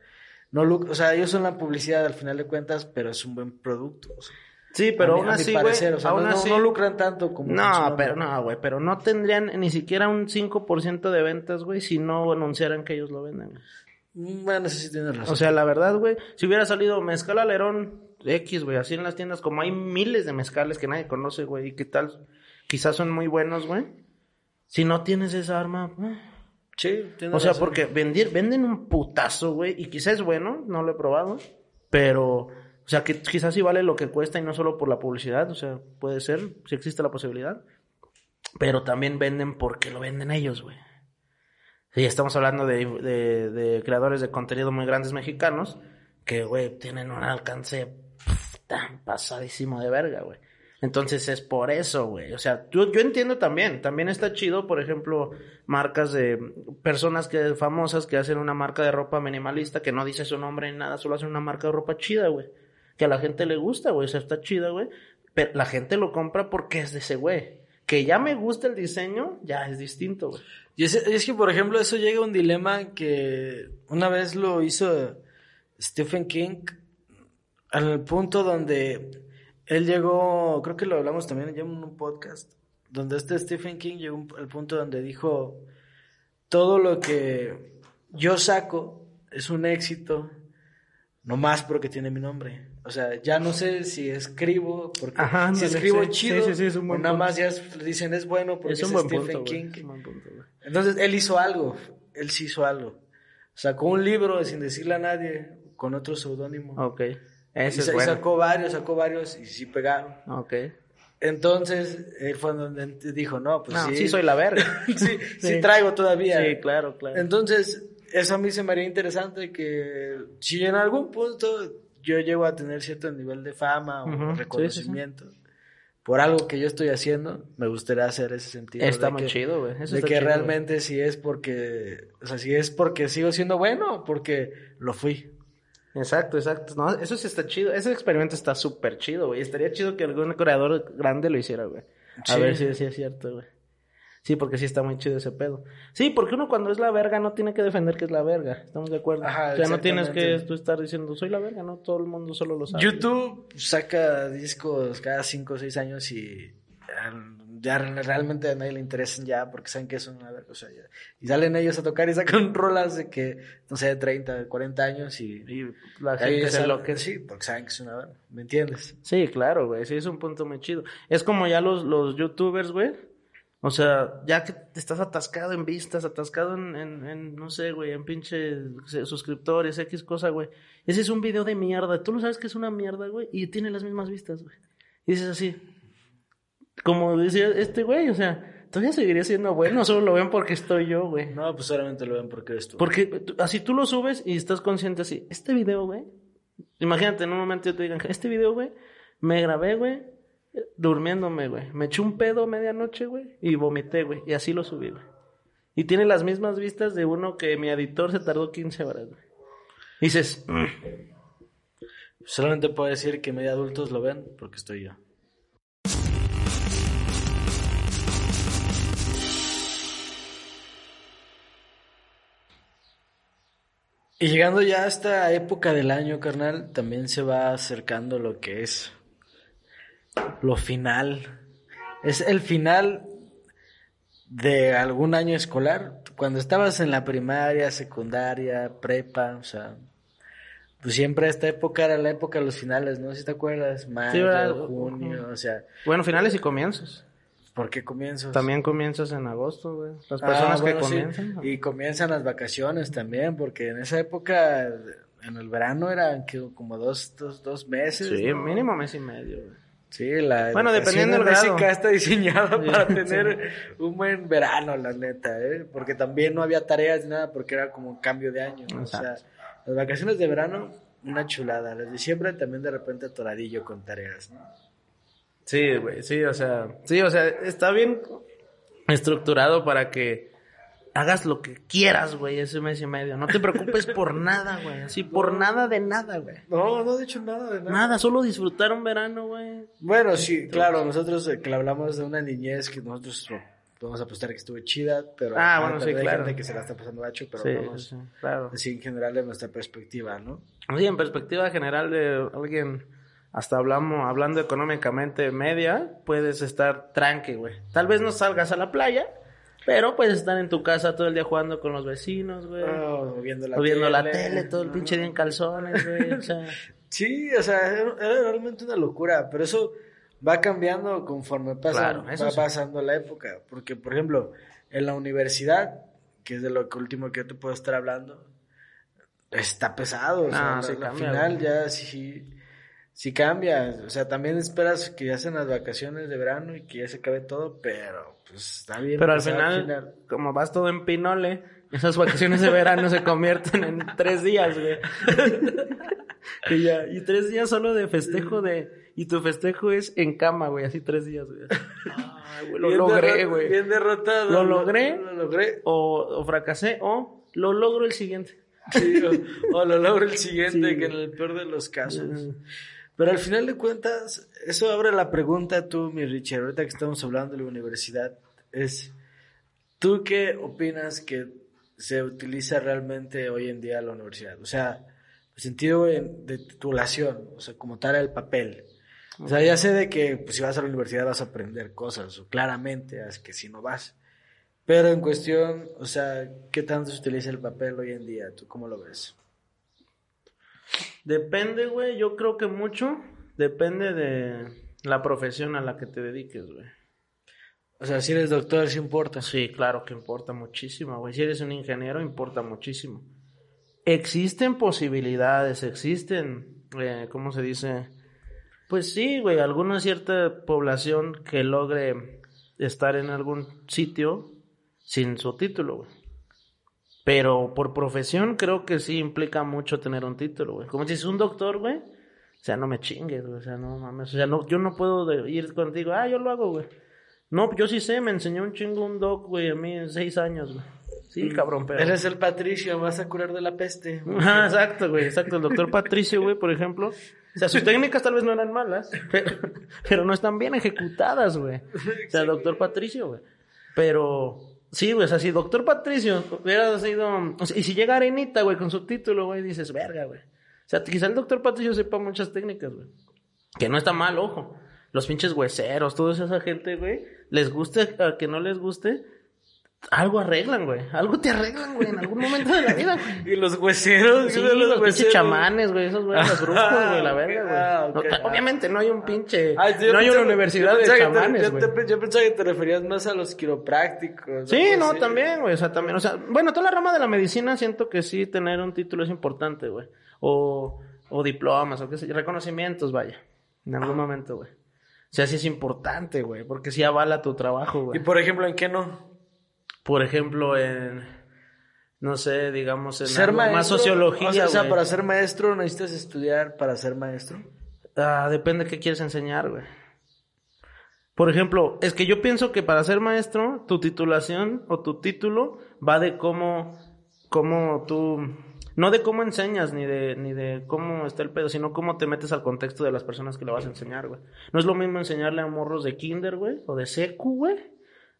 S1: no o sea, ellos son la publicidad al final de cuentas, pero es un buen producto. o sea,
S2: Sí, pero
S1: a mi-
S2: aún así, güey,
S1: parecer, o sea,
S2: aún
S1: no, no-
S2: así...
S1: no lucran tanto como
S2: No, pero no, güey, pero no tendrían ni siquiera un 5% de ventas, güey, si no anunciaran que ellos lo venden.
S1: Mm, Bueno, eso sí tienes razón.
S2: O sea, la verdad, güey, si hubiera salido mezcal alerón X, güey, así en las tiendas, como hay miles de mezcales que nadie conoce, güey, y que tal, quizás son muy buenos, güey. Si no tienes esa arma, eh.
S1: Sí,
S2: o sea,
S1: razón.
S2: porque vender, venden un putazo, güey, y quizás es bueno, no lo he probado, pero, o sea, que quizás sí vale lo que cuesta y no solo por la publicidad, o sea, puede ser, si existe la posibilidad, pero también venden porque lo venden ellos, güey. Sí, estamos hablando de, de, de creadores de contenido muy grandes mexicanos que, güey, tienen un alcance tan pasadísimo de verga, güey. Entonces es por eso, güey. O sea, yo, yo entiendo también. También está chido, por ejemplo, marcas de personas que famosas que hacen una marca de ropa minimalista que no dice su nombre ni nada, solo hacen una marca de ropa chida, güey. Que a la gente le gusta, güey. O sea, está chida, güey. Pero la gente lo compra porque es de ese güey. Que ya me gusta el diseño, ya es distinto, güey.
S1: Y es, es que, por ejemplo, eso llega a un dilema que una vez lo hizo Stephen King al punto donde él llegó, creo que lo hablamos también en un podcast, donde este Stephen King llegó al punto donde dijo, todo lo que yo saco es un éxito, nomás porque tiene mi nombre. O sea, ya no sé si escribo, porque
S2: Ajá,
S1: si escribo chido,
S2: sí, sí, sí, es un buen
S1: o nada
S2: punto.
S1: más ya es- dicen es bueno porque es,
S2: es un buen
S1: Stephen
S2: punto,
S1: King.
S2: güey. Es un buen punto, güey.
S1: Entonces él hizo algo, él sí hizo algo. Sacó un libro sin decirle a nadie, con otro seudónimo.
S2: Ok.
S1: y,
S2: es bueno.
S1: sacó varios, sacó varios y sí pegaron.
S2: Ok.
S1: Entonces él fue donde dijo, no, pues
S2: no,
S1: sí.
S2: sí. soy la verga. *laughs*
S1: sí, sí
S2: Sí.
S1: traigo todavía.
S2: Sí, claro, claro.
S1: Entonces, eso a mí se me haría interesante que si en algún punto yo llego a tener cierto nivel de fama o
S2: Ujú, sí, sí, sí.
S1: reconocimiento por algo que yo estoy haciendo, me gustaría hacer ese sentido.
S2: Está
S1: de
S2: muy
S1: que-
S2: chido, güey. Eso
S1: de
S2: está
S1: que
S2: chido,
S1: realmente si es porque, o sea, si es porque sigo siendo bueno o porque lo fui.
S2: Exacto, exacto. No, eso sí está chido. Ese experimento está súper chido, güey. Estaría chido que algún creador grande lo hiciera, güey. A
S1: Sí.
S2: ver si es cierto, güey. Sí, porque sí está muy chido ese pedo. Sí, porque uno cuando es la verga no tiene que defender que es la verga. Estamos de acuerdo.
S1: Ajá,
S2: o sea, no tienes que tú estar diciendo soy la verga, no todo el mundo solo lo sabe.
S1: YouTube saca discos cada 5 o 6 años y eh, ya realmente a nadie le interesan ya porque saben que es una verga, o sea, ya- y salen ellos a tocar y sacan *laughs* rolas de que, no sé, 30, 40 años y,
S2: Y la gente se
S1: que sí, porque saben que es una verga, ¿me entiendes?
S2: Sí, claro, güey. Sí, es un punto muy chido. Es como ya los, los youtubers, güey. O sea, ya que estás atascado en vistas, atascado en, en, en, no sé, güey, en pinche suscriptores, X cosa, güey. Ese es un video de mierda. Tú lo sabes que es una mierda, güey, y tiene las mismas vistas, güey. Y dices así, como decía este güey, o sea, todavía seguiría siendo bueno, solo lo ven porque estoy yo, güey.
S1: No, pues solamente lo ven porque eres tú.
S2: Porque así tú lo subes y estás consciente así, este video, güey. Imagínate, en un momento yo te digan, este video, güey, me grabé, güey, durmiéndome, güey. Me eché un pedo medianoche, güey, y vomité, güey. Y así lo subí, güey. Y tiene las mismas vistas de uno que mi editor se tardó 15 horas, güey. Dices.
S1: Solamente puedo decir que medio adultos lo ven porque estoy yo. Y llegando ya a esta época del año, carnal, también se va acercando lo que es lo final. Es el final de algún año escolar. Cuando estabas en la primaria, secundaria, prepa, o sea, pues siempre esta época era la época de los finales, ¿no? Si te acuerdas, mayo, junio, o sea,
S2: bueno, finales y comienzos.
S1: ¿Por qué comienzos?
S2: También comienzas en agosto, güey. Las
S1: Ah,
S2: personas
S1: bueno,
S2: que
S1: sí.
S2: comienzan.
S1: Y comienzan las vacaciones también, porque en esa época, en el verano eran como dos, dos, dos meses.
S2: Sí,
S1: ¿no?
S2: mínimo mes y medio, güey.
S1: Sí, la
S2: Bueno, dependiendo del grado.
S1: está diseñada para
S2: Sí.
S1: tener un buen verano, la neta, ¿eh? Porque también no había tareas ni nada, porque era como un cambio de año. ¿no? O sea, las vacaciones de verano, una chulada. Las de diciembre también de repente atoradillo con tareas, ¿no?
S2: Sí, güey, sí, o sea, sí, o sea, está bien estructurado para que hagas lo que quieras, güey, ese mes y medio. No te preocupes por *laughs* nada, güey, así, por nada de nada, güey.
S1: No, no he dicho nada de
S2: Nada, solo disfrutar un verano, güey.
S1: Bueno, sí, claro, nosotros eh, que hablamos de una niñez que nosotros oh, podemos apostar que estuvo chida, pero
S2: Ah,
S1: ajá,
S2: bueno, sí,
S1: hay
S2: claro.
S1: gente que se la está pasando gacho, pero
S2: Sí,
S1: vamos
S2: sí, claro.
S1: así en general de nuestra perspectiva, ¿no?
S2: Sí, en perspectiva general de alguien, hasta hablamos, hablando económicamente media, puedes estar tranqui, güey. Tal vez no salgas a la playa, pero puedes estar en tu casa todo el día jugando con los vecinos, güey.
S1: Oh, viendo la
S2: o viendo la
S1: tele.
S2: todo el pinche día en calzones, güey. O sea, *laughs*
S1: Sí, o sea, era realmente una locura, pero eso va cambiando conforme pasa,
S2: Claro,
S1: va
S2: sí.
S1: pasando la época. Porque, por ejemplo, en la universidad, que es de lo que último que yo te puedo estar hablando, está pesado. O sea,
S2: Ah,
S1: al
S2: cambia,
S1: final
S2: güey.
S1: ya sí, sí cambia. O sea, también esperas que ya sean las vacaciones de verano y que ya se acabe todo, pero pues está bien.
S2: pero al final, como vas todo en pinole, esas vacaciones de verano se convierten en tres días, güey. *laughs* y ya, y tres días solo de festejo de, y tu festejo es en cama, güey, así tres días, güey. Ay, güey, lo
S1: Bien
S2: logré, güey.
S1: Bien derrotado.
S2: Lo logré.
S1: Lo logré.
S2: O, o fracasé, o lo logro el siguiente.
S1: Sí, o, o lo logro el siguiente,
S2: Sí.
S1: que en el peor de los casos.
S2: Mm.
S1: Pero al final de cuentas, eso abre la pregunta tú, mi Richard, ahorita que estamos hablando de la universidad, es, ¿tú qué opinas que se utiliza realmente hoy en día la universidad? O sea, el sentido en- de titulación, o sea, como tal el papel. O sea, ya sé de que pues, si vas a la universidad vas a aprender cosas, o claramente, es que si no vas. Pero en cuestión, o sea, ¿qué tanto se utiliza el papel hoy en día? ¿Tú cómo lo ves?
S2: Depende, güey, yo creo que mucho depende de la profesión a la que te dediques, güey.
S1: O sea, si eres doctor, sí importa.
S2: Sí, claro que importa muchísimo, güey. Si eres un ingeniero, importa muchísimo. Existen posibilidades, existen, eh, ¿cómo se dice? Pues sí, güey, alguna cierta población que logre estar en algún sitio sin su título, güey. Pero por profesión creo que sí implica mucho tener un título, güey. Como si es un doctor, güey. O sea, no me chingues, güey. O sea, no mames. O sea, no, yo no puedo ir contigo. Ah, yo lo hago, güey. No, yo sí sé, me enseñó un chingo un doc, güey, a mí en seis años, güey. Sí, cabrón, pero...
S1: Eres el Patricio, vas a curar de la peste.
S2: Ajá, *laughs* exacto, güey, exacto. El doctor Patricio, güey, por ejemplo. O sea, sus técnicas tal vez no eran malas, *laughs* pero, pero no están bien ejecutadas, güey. O sea, el doctor Patricio, güey. Pero, sí, güey, o sea, si doctor Patricio hubiera sido... y si llega Arenita, güey, con su título, güey, dices, verga, güey. O sea, quizá el doctor Patricio sepa muchas técnicas, güey. Que no está mal, ojo. Los pinches hueseros, toda esa gente, güey, les guste a que no les guste, algo arreglan, güey. Algo te arreglan, güey, en algún momento de la vida, güey. *laughs*
S1: Y los hueseros,
S2: Sí,
S1: ¿qué son
S2: los, pinches
S1: hueseros?
S2: chamanes, güey, esos güeyes, los brujos, güey, la verga, güey.
S1: Ah,
S2: No,
S1: ah.
S2: obviamente no hay un pinche,
S1: Ah,
S2: no hay
S1: pensaba-
S2: una universidad de
S1: te-
S2: chamanes,
S1: yo, te- yo pensaba que te referías más a los quiroprácticos.
S2: Sí, no,
S1: así.
S2: también, güey, o sea, también, o sea, bueno, toda la rama de la medicina siento que sí tener un título es importante, güey. O, o diplomas, o qué sé reconocimientos, vaya, en algún momento, güey. O sea, sí es importante, güey, porque sí avala tu trabajo,
S1: Y
S2: güey.
S1: por ejemplo, ¿en qué no?
S2: Por ejemplo, en, no sé, digamos, en
S1: Ser maestro.
S2: más sociología,
S1: O sea, o sea, para ser maestro necesitas estudiar para ser maestro.
S2: Ah, depende de qué quieres enseñar, güey. Por ejemplo, es que yo pienso que para ser maestro, tu titulación o tu título va de cómo, cómo tú, no de cómo enseñas ni de, ni de cómo está el pedo, sino cómo te metes al contexto de las personas que le vas a enseñar, güey. No es lo mismo enseñarle a morros de kinder, güey, o de secu, güey,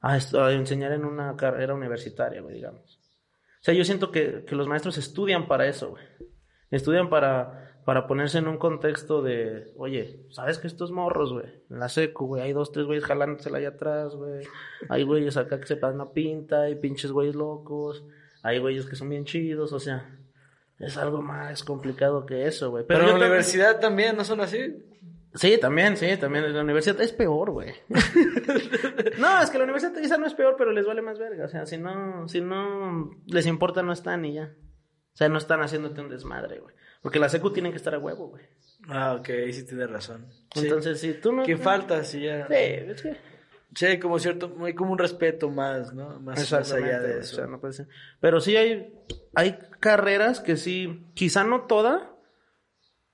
S2: a, a enseñar en una carrera universitaria, güey, digamos. O sea, yo siento que, que los maestros estudian para eso, güey. Estudian para, para ponerse en un contexto de, oye, ¿sabes que estos morros, güey? En la seco, güey, hay dos, tres güeyes jalándosela allá atrás, güey. Hay güeyes acá que se pasan una pinta, hay pinches güeyes locos, hay güeyes que son bien chidos, o sea, es algo más complicado que eso, güey.
S1: Pero,
S2: yo
S1: en la
S2: también-
S1: universidad también no son así.
S2: Sí, también, sí, también la universidad es peor, güey. *laughs* no, es que la universidad quizá no es peor, pero les vale más verga. O sea, si no, si no les importa, no están y ya. O sea, no están haciéndote un desmadre, güey. Porque la secu tienen que estar a huevo, güey.
S1: Ah, ok, ahí sí tienes razón.
S2: Entonces, si tú no...
S1: ¿Qué falta? Si ya...
S2: Sí, es que...
S1: Sí, como cierto, hay como un respeto más, ¿no? Más, más allá de eso.
S2: O sea, no puede ser. Pero sí hay, hay carreras que sí, quizá no toda,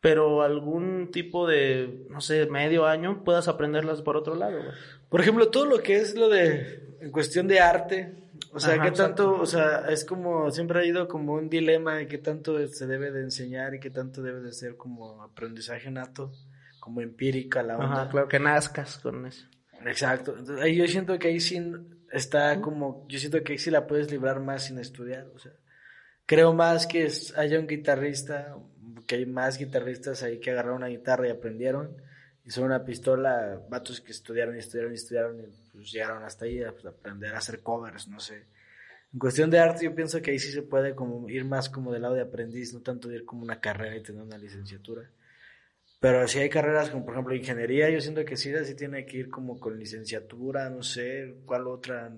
S2: pero algún tipo de, no sé, medio año puedas aprenderlas por otro lado. Güey.
S1: Por ejemplo, todo lo que es lo de, en cuestión de arte, o sea, qué tanto, o sea, es como, siempre ha ido como un dilema de qué tanto se debe de enseñar y qué tanto debe de ser como aprendizaje nato, como empírica la onda.
S2: Ajá, claro, que nazcas con eso.
S1: Exacto. Entonces, ahí yo siento que ahí sí está como, yo siento que ahí sí la puedes librar más sin estudiar, o sea, creo más que haya un guitarrista, que hay más guitarristas ahí que agarraron una guitarra y aprendieron, y son una pistola, vatos que estudiaron y estudiaron y estudiaron y pues llegaron hasta ahí a aprender a hacer covers, no sé. En cuestión de arte yo pienso que ahí sí se puede como ir más como del lado de aprendiz, no tanto ir como una carrera y tener una licenciatura. Pero si hay carreras como por ejemplo ingeniería, yo siento que sí, sí tiene que ir como con licenciatura, no sé, cuál otra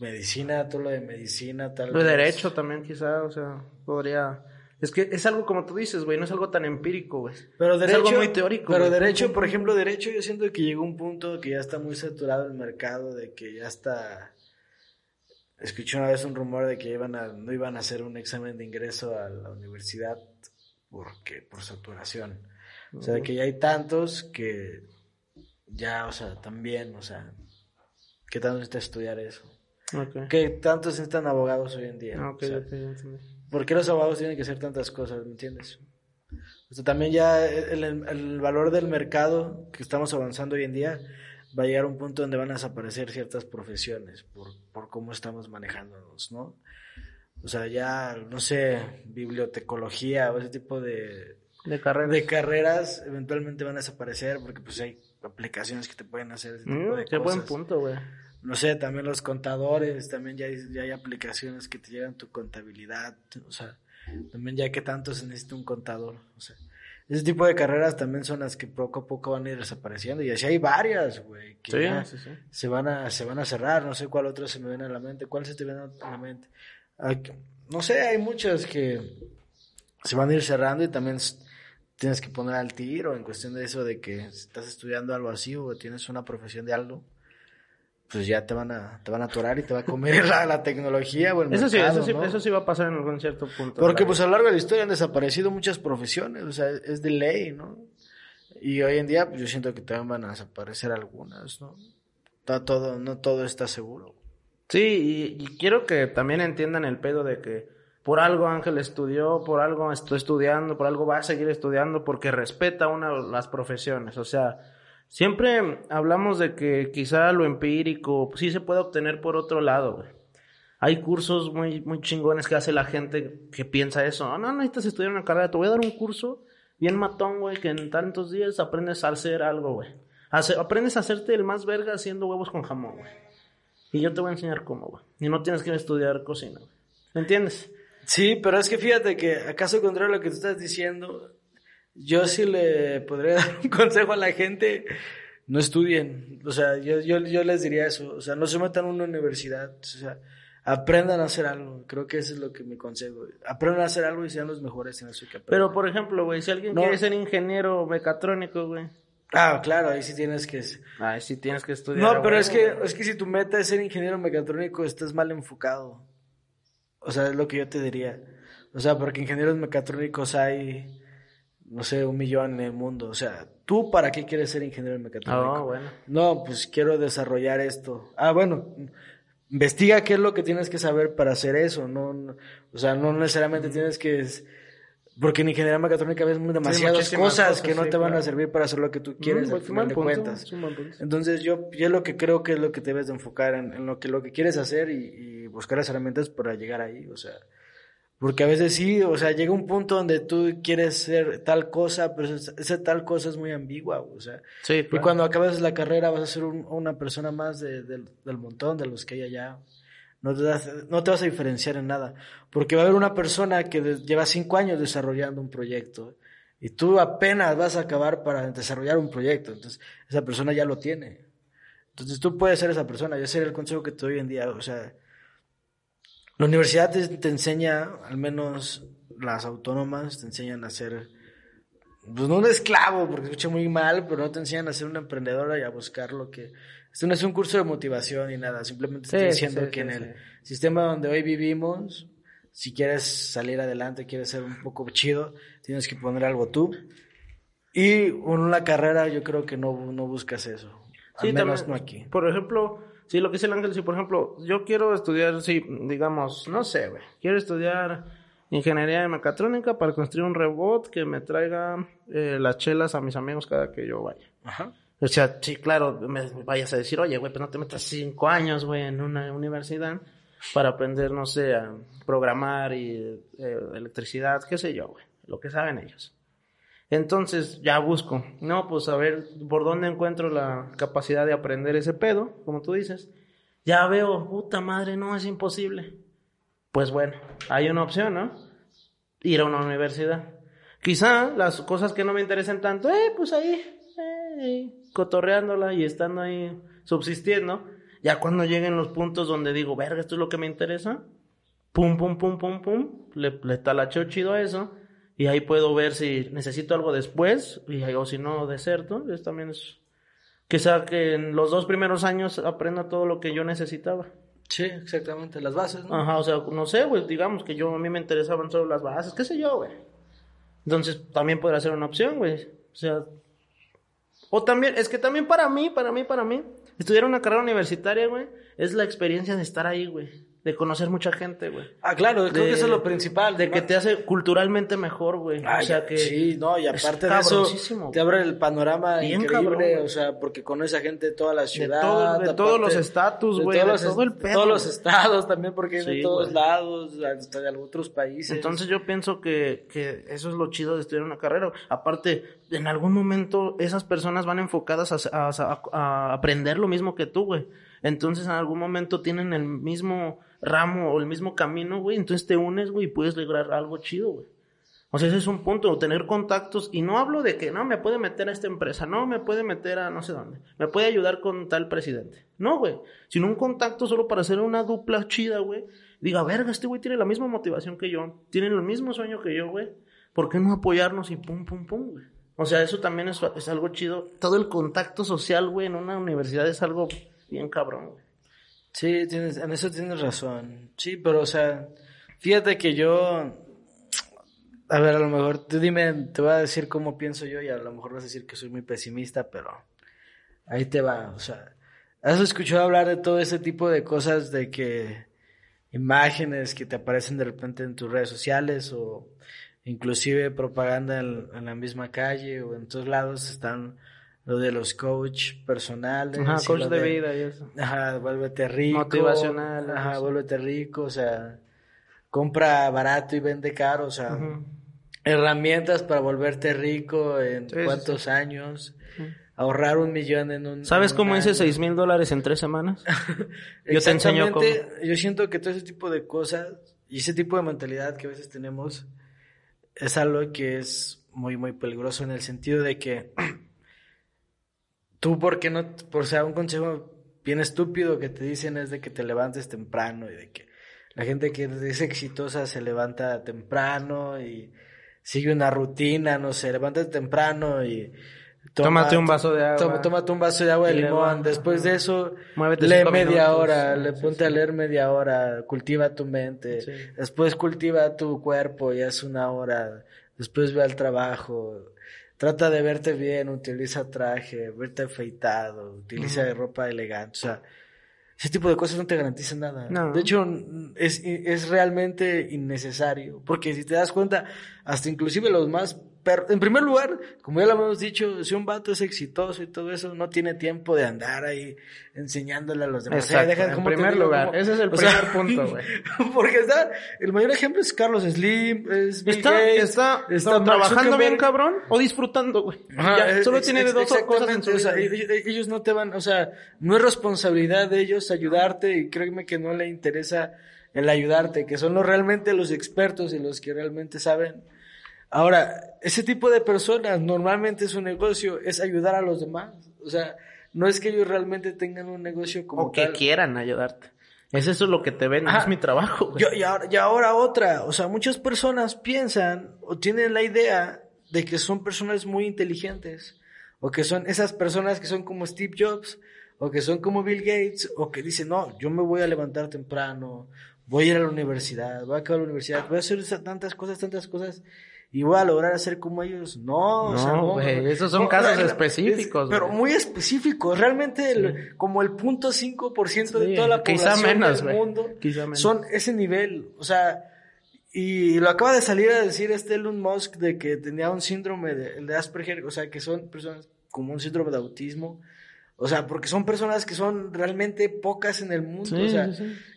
S1: medicina, todo lo de medicina, tal.
S2: Lo de derecho también quizá, o sea, podría es que es algo como tú dices, güey, no es algo tan empírico, güey.
S1: Pero derecho,
S2: es algo muy teórico.
S1: Pero derecho, por ejemplo, derecho, yo siento que llegó un punto que ya está muy saturado el mercado, de que ya está. Escuché una vez un rumor de que iban a, no iban a hacer un examen de ingreso a la universidad porque por saturación. O sea, de que ya hay tantos que ya, o sea, también, o sea, ¿qué tanto necesita estudiar eso? Okay. ¿Qué tantos necesitan abogados hoy en día?
S2: Okay,
S1: o sea, ¿Por qué los abogados tienen que hacer tantas cosas? ¿Me entiendes? O sea, también ya el, el, valor del mercado que estamos avanzando hoy en día va a llegar a un punto donde van a desaparecer ciertas profesiones por, por cómo estamos manejándonos, ¿no? O sea, ya, no sé, bibliotecología o ese tipo de,
S2: de, carreras.
S1: de carreras eventualmente van a desaparecer porque pues hay aplicaciones que te pueden hacer ese tipo
S2: mm,
S1: de
S2: qué
S1: cosas.
S2: buen punto, güey
S1: no sé, también los contadores, también ya hay, ya hay aplicaciones que te llevan tu contabilidad, o sea, también ya que tanto se necesita un contador, o sea, ese tipo de carreras también son las que poco a poco van a ir desapareciendo y así hay varias, güey, que se van a se van a cerrar, no sé cuál otra se me viene a la mente, cuál se te viene a la mente. no sé, hay muchas que se van a ir cerrando y también tienes que poner al tiro en cuestión de eso de que estás estudiando algo así o tienes una profesión de algo pues ya te van a, te van a atorar y te va a comer *laughs* la, la tecnología o el
S2: eso
S1: mercado,
S2: sí, eso sí,
S1: ¿no?
S2: eso sí va a pasar en algún cierto punto.
S1: Porque pues a lo largo de la historia han desaparecido muchas profesiones, o sea, es de ley, ¿no? Y hoy en día pues yo siento que también van a desaparecer algunas, ¿no? Está todo, no todo está seguro.
S2: Sí, y, y quiero que también entiendan el pedo de que por algo Ángel estudió, por algo estoy estudiando, por algo va a seguir estudiando, porque respeta una las profesiones, o sea, Siempre hablamos de que quizá lo empírico sí se puede obtener por otro lado, güey. Hay cursos muy, muy chingones que hace la gente que piensa eso. No, no necesitas estudiar una carrera, te voy a dar un curso bien matón, güey, que en tantos días aprendes a hacer algo, güey. aprendes a hacerte el más verga haciendo huevos con jamón, güey. Y yo te voy a enseñar cómo, güey. Y no tienes que estudiar cocina, güey. ¿Me entiendes?
S1: Sí, pero es que fíjate que, acaso contrario a lo que tú estás diciendo, yo sí le podría *laughs* dar un consejo a la gente, no estudien, o sea, yo, yo, yo les diría eso, o sea, no se metan en una universidad, o sea, aprendan a hacer algo, creo que eso es lo que me consejo, aprendan a hacer algo y sean los mejores en eso que aprendan.
S2: Pero, por ejemplo, güey, si alguien quiere ser ingeniero mecatrónico, güey.
S1: Ah, claro, ahí sí tienes que...
S2: Ahí sí tienes que estudiar.
S1: No, pero es que, es que si tu meta es ser ingeniero mecatrónico, estás mal enfocado. O sea, es lo que yo te diría. O sea, porque ingenieros mecatrónicos hay no sé, un millón en el mundo. O sea, ¿tú para qué quieres ser ingeniero mecatrónico?
S2: Ah, bueno.
S1: No, pues quiero desarrollar esto. Ah, bueno, investiga qué es lo que tienes que saber para hacer eso. No, o sea, no necesariamente tienes que... Porque en ingeniería mecatrónica ves demasiadas cosas, que no te van a servir para hacer lo que tú quieres, al final de cuentas. Entonces yo, yo lo que creo que es lo que debes de enfocar en, en lo que lo que quieres hacer y, y buscar las herramientas para llegar ahí. O sea, porque a veces sí, o sea, llega un punto donde tú quieres ser tal cosa, pero esa, tal cosa es muy ambigua, o sea.
S2: Sí,
S1: Y cuando acabas la carrera vas a ser una persona más de, del montón de los que hay allá. No te, no te vas a diferenciar en nada. Porque va a haber una persona que lleva cinco años desarrollando un proyecto y tú apenas vas a acabar para desarrollar un proyecto. Entonces, esa persona ya lo tiene. Entonces, tú puedes ser esa persona. Yo sería el consejo que te doy hoy en día. O sea, la universidad te, enseña, al menos las autónomas, te enseñan a ser pues no un esclavo, porque escucha muy mal, pero no te enseñan a ser una emprendedora y a buscar lo que... Esto no es un curso de motivación ni nada, simplemente estoy diciendo que en el sistema donde hoy vivimos, si quieres salir adelante, quieres ser un poco chido, tienes que poner algo tú. Y con una carrera yo creo que no, no buscas eso. Al menos no aquí.
S2: Por ejemplo, sí, lo que dice el ángel, si por ejemplo, yo quiero estudiar, sí, digamos, no sé, güey, quiero estudiar ingeniería de mecatrónica para construir un robot que me traiga eh, las chelas a mis amigos cada que yo vaya. Ajá. O sea, sí, claro, me vayas a decir, oye, güey, pues no te metas cinco años, güey, en una universidad para aprender, no sé, a programar y eh, electricidad, qué sé yo, güey, lo que saben ellos. Entonces ya busco, no, pues a ver por dónde encuentro la capacidad de aprender ese pedo, como tú dices. Ya veo, puta madre, no, es imposible. Pues bueno, hay una opción, ¿no? Ir a una universidad. Quizá las cosas que no me interesen tanto, eh, pues ahí, eh, cotorreándola y estando ahí subsistiendo. Ya cuando lleguen los puntos donde digo, verga, esto es lo que me interesa, pum, pum, pum, pum, pum, le, le talacheo chido a eso. Y ahí puedo ver si necesito algo después, y, o si no, deserto. Es también es. Quizá que en los dos primeros años aprenda todo lo que yo necesitaba.
S1: Sí, exactamente, las bases, ¿no?
S2: Ajá, o sea, no sé, güey, digamos que yo a mí me interesaban solo las bases, qué sé yo, güey. Entonces, también podrá ser una opción, güey. O sea, o también, es que también para mí, para mí, para mí, estudiar una carrera universitaria, güey, es la experiencia de estar ahí, güey de conocer mucha gente, güey.
S1: Ah, claro, creo que eso es lo principal.
S2: De que te hace culturalmente mejor, güey. o sea que.
S1: Sí, no, y aparte de eso, te abre el panorama increíble, o sea, porque conoces a gente de toda la ciudad.
S2: De, todos los estatus, güey.
S1: De, todos, los, todo el todos los estados también, porque de todos lados, hasta de otros países.
S2: Entonces yo pienso que, que eso es lo chido de estudiar una carrera. Aparte, en algún momento esas personas van enfocadas a, a, a aprender lo mismo que tú, güey. Entonces en algún momento tienen el mismo ramo o el mismo camino, güey, entonces te unes, güey, y puedes lograr algo chido, güey. O sea, ese es un punto, tener contactos. Y no hablo de que, no, me puede meter a esta empresa, no, me puede meter a no sé dónde, me puede ayudar con tal presidente. No, güey, sino un contacto solo para hacer una dupla chida, güey. Diga, verga, este güey tiene la misma motivación que yo, tiene el mismo sueño que yo, güey. ¿Por qué no apoyarnos y pum, pum, pum, güey? O sea, eso también es, es algo chido. Todo el contacto social, güey, en una universidad es algo bien cabrón, güey.
S1: Sí, tienes, en eso tienes razón. Sí, pero o sea, fíjate que yo, a ver, a lo mejor tú dime, te voy a decir cómo pienso yo y a lo mejor vas a decir que soy muy pesimista, pero ahí te va. O sea, ¿has escuchado hablar de todo ese tipo de cosas de que imágenes que te aparecen de repente en tus redes sociales o inclusive propaganda en la misma calle o en todos lados están lo de los coach personales.
S2: Ajá, coach de, vida y eso.
S1: Ajá, vuélvete rico.
S2: Motivacional.
S1: Ajá, vuélvete rico, o sea, compra barato y vende caro, o sea, herramientas para volverte rico en cuántos años. Ahorrar un millón en un.
S2: ¿Sabes cómo hice seis mil dólares en tres semanas? *laughs* yo te enseño cómo.
S1: Yo siento que todo ese tipo de cosas y ese tipo de mentalidad que a veces tenemos es algo que es muy, muy peligroso en el sentido de que *clears throat* tú, ¿por qué no? Por sea, un consejo bien estúpido que te dicen es de que te levantes temprano y de que la gente que es exitosa se levanta temprano y sigue una rutina, no sé, levántate temprano y
S2: tómate un vaso de agua.
S1: tómate un vaso de agua de limón. Después de eso, lee media hora, le ponte a leer media hora, cultiva tu mente. Después cultiva tu cuerpo y haz una hora. Después ve al trabajo trata de verte bien, utiliza traje, verte afeitado, utiliza ropa elegante, o sea, ese tipo de cosas no te garantizan nada. De hecho, es, es realmente innecesario, porque si te das cuenta, hasta inclusive los más pero, en primer lugar, como ya lo hemos dicho, si un vato es exitoso y todo eso, no tiene tiempo de andar ahí enseñándole a los demás.
S2: Exacto, en primer lugar, ese es el primer punto, güey. *laughs*
S1: Porque está, el mayor ejemplo es Carlos Slim, es
S2: está, está, está trabajando bien cabrón o disfrutando, güey. solo tiene de dos cosas en su vida.
S1: ellos no te van, o sea, no es responsabilidad de ellos ayudarte y créeme que no le interesa el ayudarte, que son los realmente los expertos y los que realmente saben Ahora, ese tipo de personas normalmente su negocio es ayudar a los demás. O sea, no es que ellos realmente tengan un negocio como
S2: o que quieran ayudarte. Es eso lo que te ven, es mi trabajo.
S1: y, ahora, y ahora otra, o sea, muchas personas piensan o tienen la idea de que son personas muy inteligentes, o que son esas personas que son como Steve Jobs, o que son como Bill Gates, o que dicen, no, yo me voy a levantar temprano, voy a ir a la universidad, voy a acabar la universidad, voy a hacer tantas cosas, tantas cosas, y voy a lograr hacer como ellos. No,
S2: no, güey, esos son casos específicos.
S1: pero muy específicos. Realmente como el punto cinco por ciento de toda la población del mundo son ese nivel. O sea, y lo acaba de salir a decir este Elon Musk de que tenía un síndrome de, de Asperger, o sea, que son personas como un síndrome de autismo. O sea, porque son personas que son realmente pocas en el mundo, o sea,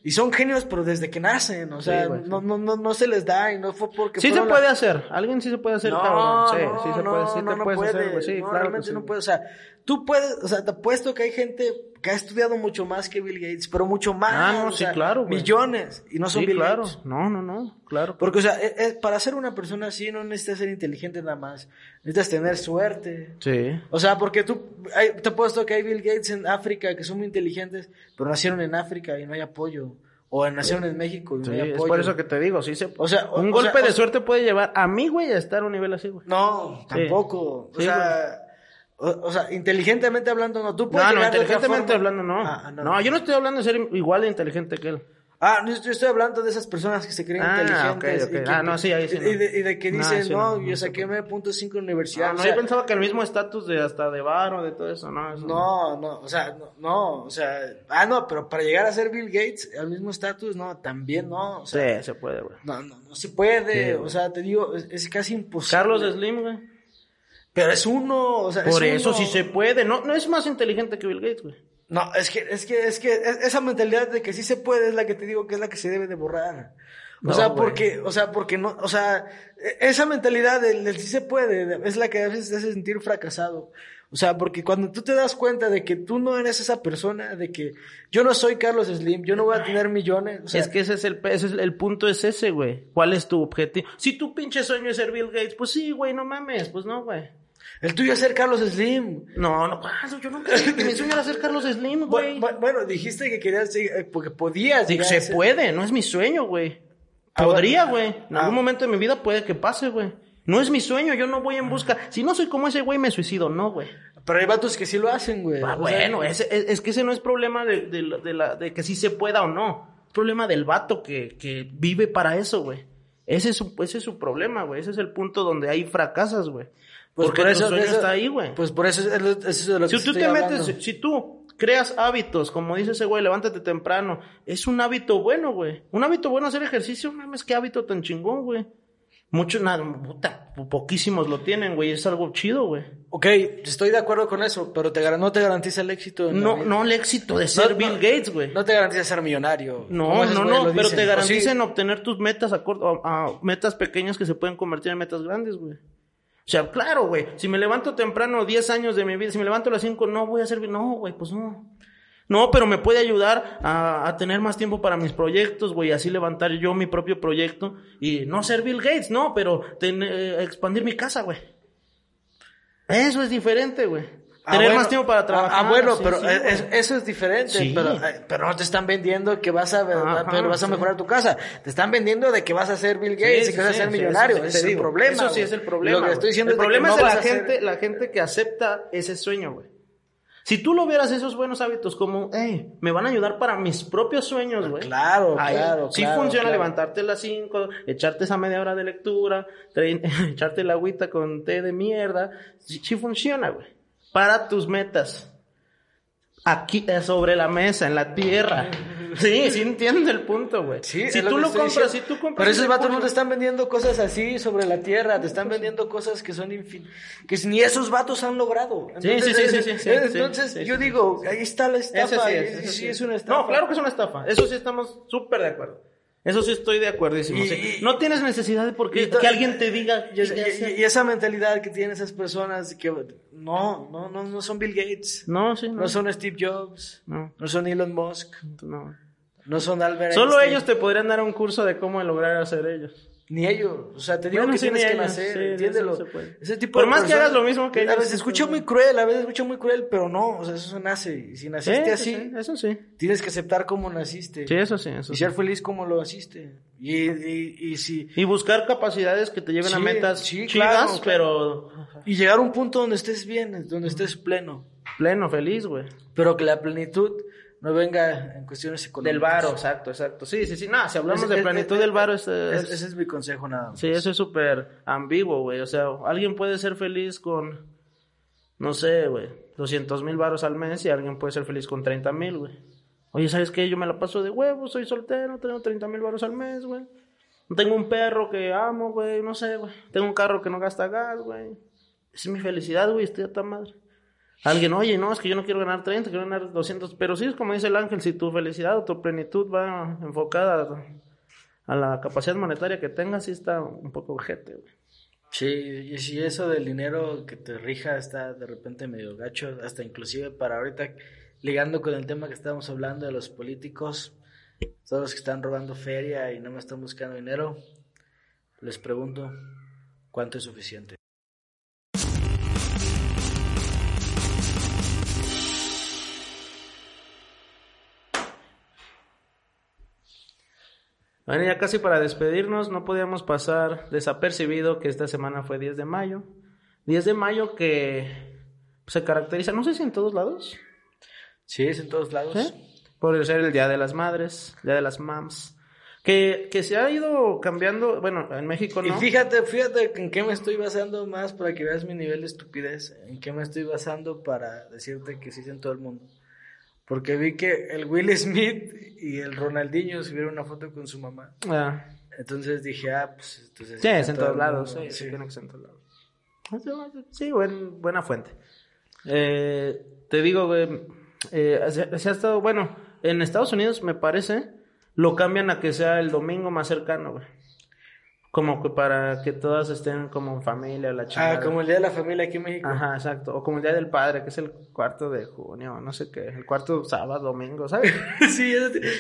S1: y son genios, pero desde que nacen, o sea, no, no, no, no se les da y no fue porque...
S2: Sí se puede hacer, alguien sí se puede hacer,
S1: no,
S2: cabrón. Sí,
S1: sí se puede, sí te puedes hacer, Sí, claro realmente no puede, o sea, tú puedes, o sea, te apuesto que hay gente que ha estudiado mucho más que Bill Gates, pero mucho más.
S2: Ah, no, sí, claro,
S1: Millones, y no son Bill
S2: claro.
S1: Gates.
S2: No, no, no, claro.
S1: Porque, o sea, e, e, para ser una persona así no necesitas ser inteligente nada más, necesitas tener suerte.
S2: Sí.
S1: O sea, porque tú, hay, te apuesto que hay Bill Gates en África que son muy inteligentes, pero nacieron en África y no hay apoyo. O nacieron en México y no hay apoyo.
S2: Es por eso que te digo, sí se... O sea, un golpe de suerte puede llevar a mí, güey, a estar a un nivel así, güey.
S1: No, tampoco. o sea... O, sea, inteligentemente hablando, no. Tú puedes
S2: no, no, inteligentemente hablando, ah, no. no. yo no estoy hablando de ser igual de inteligente que él.
S1: Ah, yo estoy hablando de esas personas que se creen
S2: ah,
S1: inteligentes.
S2: Okay, okay. ah, no, sí, ahí sí.
S1: Y, de, y de, que dicen, no, yo saqué punto cinco en la universidad.
S2: No, yo pensaba que el mismo estatus de hasta de bar o de todo eso, no.
S1: no, no, o sea, no, no, o sea, ah, no, pero para llegar a ser Bill Gates, al mismo estatus, no, también no. O sea,
S2: sí, se puede, güey.
S1: No, no, no se puede, o sea, te digo, es, es casi imposible.
S2: Carlos Slim, güey.
S1: Pero es uno, o sea,
S2: Por
S1: eso
S2: sí se puede, no, no es más inteligente que Bill Gates, güey.
S1: No, es que, es que, es que esa mentalidad de que sí se puede es la que te digo que es la que se debe de borrar. O sea, porque, o sea, porque no, o sea, e, esa mentalidad del, sí se puede es la que a veces te hace sentir fracasado. O sea, porque cuando tú te das cuenta de que tú no eres esa persona, de que yo no soy Carlos Slim, yo no voy a tener millones. O sea,
S2: es que ese es el, ese es el punto es ese, güey. ¿Cuál es tu objetivo? Si tu pinche sueño es ser Bill Gates, pues sí, güey, no mames, pues no, güey.
S1: El tuyo es ser Carlos Slim.
S2: No, no, yo nunca dije que mi sueño era ser Carlos Slim, güey.
S1: Bueno, dijiste que querías, eh, porque podías.
S2: Digo, se puede, no es mi sueño, güey. Ah, Podría, güey. En algún ah. momento de mi vida puede que pase, güey. No es mi sueño, yo no voy en busca. Si no soy como ese güey, me suicido, no, güey.
S1: Pero hay vatos que sí lo hacen, güey.
S2: Ah, bueno, es, que ese no es problema de, de, la, de que sí se pueda o no. Es problema del vato que, que vive para eso, güey. Ese es su, ese es su problema, güey. Ese es el punto donde hay fracasas, güey. Pues Porque por eso, sueño está ahí, güey.
S1: Pues por eso es, es lo
S2: si tú te metes, si tú creas hábitos, como dice ese güey, levántate temprano, es un hábito bueno, güey. Un hábito bueno hacer ejercicio, mames, qué hábito tan chingón, güey. Muchos, nada, puta, poquísimos lo tienen, güey, es algo chido, güey.
S1: Ok, estoy de acuerdo con eso, pero te, no te garantiza el éxito.
S2: no, no el éxito de ser Bill Gates, güey.
S1: No te garantiza ser millonario.
S2: No, no, no, pero te garantiza en obtener tus metas a, a metas pequeñas que se pueden convertir en metas grandes, güey. O sea, claro, güey. Si me levanto temprano 10 años de mi vida, si me levanto a las 5, no voy a servir. No, güey, pues no. No, pero me puede ayudar a, tener más tiempo para mis proyectos, güey, así levantar yo mi propio proyecto y no ser Bill Gates, no, pero eh, expandir mi casa, güey. Eso es diferente, güey. Ah, tener más tiempo para ah, trabajar.
S1: Ah, bueno, pero eso es diferente. Pero, eh, pero, no te están vendiendo que vas a, pero vas a mejorar tu casa. Te están vendiendo de que vas a ser Bill Gates y que vas a ser millonario. Ese es el problema.
S2: Eso sí es el problema.
S1: Lo que estoy diciendo
S2: el problema es, de la gente, la gente que acepta ese sueño, güey. Si tú lo vieras esos buenos hábitos como, hey, me van a ayudar para mis propios sueños, güey.
S1: Claro, claro.
S2: Sí funciona levantarte a las 5, echarte esa media hora de lectura, *laughs* echarte la agüita con té de mierda. sí funciona, güey para tus metas. Aquí, eh, sobre la mesa, en la tierra. Sí, sí entiendo el punto, güey.
S1: Sí,
S2: si tú lo, compras, si tú compras.
S1: Pero esos vatos no te están vendiendo cosas así sobre la tierra, te están vendiendo cosas que son infin... que ni esos vatos han logrado.
S2: Entonces, sí, sí, sí, sí,
S1: Entonces, yo digo, ahí está la estafa. Sí, sí, es una estafa.
S2: No, claro que es una estafa. Eso sí estamos súper de acuerdo. Eso sí estoy de acuerdo. no tienes necesidad de porque que alguien te diga.
S1: Y, esa mentalidad que tienen esas personas que no, no, no, no son Bill Gates.
S2: No, sí.
S1: No, son Steve Jobs. No. No son Elon Musk.
S2: No.
S1: No son Albert
S2: Solo ellos te podrían dar un curso de cómo lograr hacer ellos.
S1: Ni ellos. O sea, te digo que tienes que nacer, entiéndelo.
S2: Ese tipo Por más que hagas lo mismo que ellos.
S1: A veces escucho muy cruel, a veces escucho muy cruel, pero no, o sea, eso nace. Y si naciste así,
S2: eso sí.
S1: Tienes que aceptar cómo naciste.
S2: Sí, eso sí, eso
S1: Y ser feliz como lo naciste. Y, y, y, si...
S2: y buscar capacidades que te lleven a metas sí, chidas, pero...
S1: Y llegar a un punto donde estés bien, donde estés pleno.
S2: Pleno, feliz, güey.
S1: Pero que la plenitud no venga en cuestiones económicas.
S2: Del varo, exacto, exacto. Sí, sí, sí. No, si hablamos de plenitud del varo, es,
S1: ese es mi consejo nada más.
S2: Sí, eso es súper ambiguo, güey. O sea, alguien puede ser feliz con, no sé, güey, 200 mil varos al mes y alguien puede ser feliz con 30 mil, güey. Oye, ¿sabes qué? Yo me la paso de huevo, soy soltero, tengo 30 mil varos al mes, güey. Tengo un perro que amo, güey, no sé, güey. Tengo un carro que no gasta gas, güey. Esa es mi felicidad, güey, estoy a tan madre. Alguien, oye, no, es que yo no quiero ganar 30, quiero ganar 200. Pero sí es como dice el ángel, si tu felicidad o tu plenitud va enfocada a la capacidad monetaria que tengas, sí está un poco ojete, güey.
S1: Sí, y si eso del dinero que te rija está de repente medio gacho, hasta inclusive para ahorita, ligando con el tema que estábamos hablando de los políticos, todos los que están robando feria y no me están buscando dinero, les pregunto, ¿cuánto es suficiente?
S2: Bueno, ya casi para despedirnos, no podíamos pasar desapercibido que esta semana fue 10 de mayo. 10 de mayo que se caracteriza, no sé si en todos lados.
S1: Sí, es en todos lados.
S2: Por ser el Día de las Madres, Día de las Mams. Que, que se ha ido cambiando, bueno, en México no.
S1: Y fíjate, fíjate en qué me estoy basando más para que veas mi nivel de estupidez. En qué me estoy basando para decirte que sí es en todo el mundo. Porque vi que el Will Smith y el Ronaldinho subieron una foto con su mamá. Ah. Entonces dije, ah, pues entonces.
S2: Sí, es en todos lados. Sí, sí, tiene que ser en todos lados. Sí, buena fuente. Eh, te digo, güey, eh, se, ha estado, bueno, en Estados Unidos me parece, lo cambian a que sea el domingo más cercano, güey. Como que para que todas estén como en familia, la
S1: chica. Ah, como el Día de la Familia aquí en México.
S2: Ajá, exacto. O como el Día del Padre, que es el cuarto de junio, no sé qué. El cuarto sábado, domingo, ¿sabes? *laughs*
S1: sí,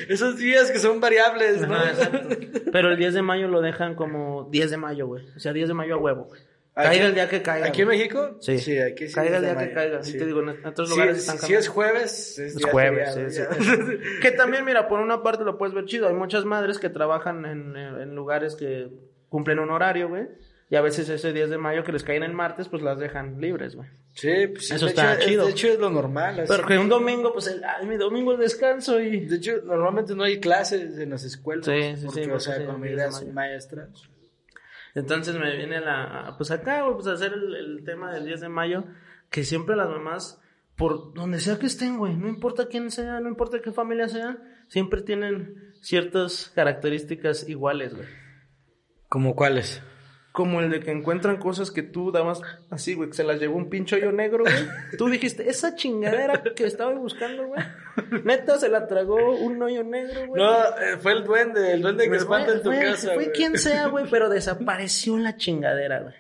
S1: esos, días que son variables, ¿no? exacto. *laughs*
S2: Pero el 10 de mayo lo dejan como 10 de mayo, güey. O sea, 10 de mayo a huevo. Caiga el día que caiga.
S1: ¿Aquí en México?
S2: Sí.
S1: Sí, aquí sí.
S2: Caiga el día que caiga. Sí. te digo, en otros lugares están
S1: cambiando. Si es jueves,
S2: es, jueves. sí, *laughs* que también, mira, por una parte lo puedes ver chido. Hay muchas madres que trabajan en, en lugares que cumplen un horario, güey. Y a veces ese 10 de mayo que les caen el martes, pues las dejan libres, güey.
S1: Sí, pues eso está chido. de hecho es lo normal.
S2: Pero que un domingo, pues el, mi domingo es descanso y...
S1: De hecho, normalmente no hay clases en las escuelas. Sí, sí, sí. O sea, sí, con medidas maestras.
S2: Entonces me viene la... Pues acá, güey, pues hacer el, el tema del 10 de mayo, que siempre las mamás, por donde sea que estén, güey, no importa quién sea, no importa qué familia sea, siempre tienen ciertas características iguales, güey.
S1: ¿Como cuáles?
S2: Como el de que encuentran cosas que tú dabas así, güey, que se las llevó un pincho hoyo negro, güey. Tú dijiste, esa chingadera que estaba buscando, güey. Neta, se la tragó un hoyo negro, güey.
S1: No, eh, fue el duende, el duende que espanta en tu casa,
S2: Fue quien sea, güey, pero *laughs* desapareció la chingadera, güey.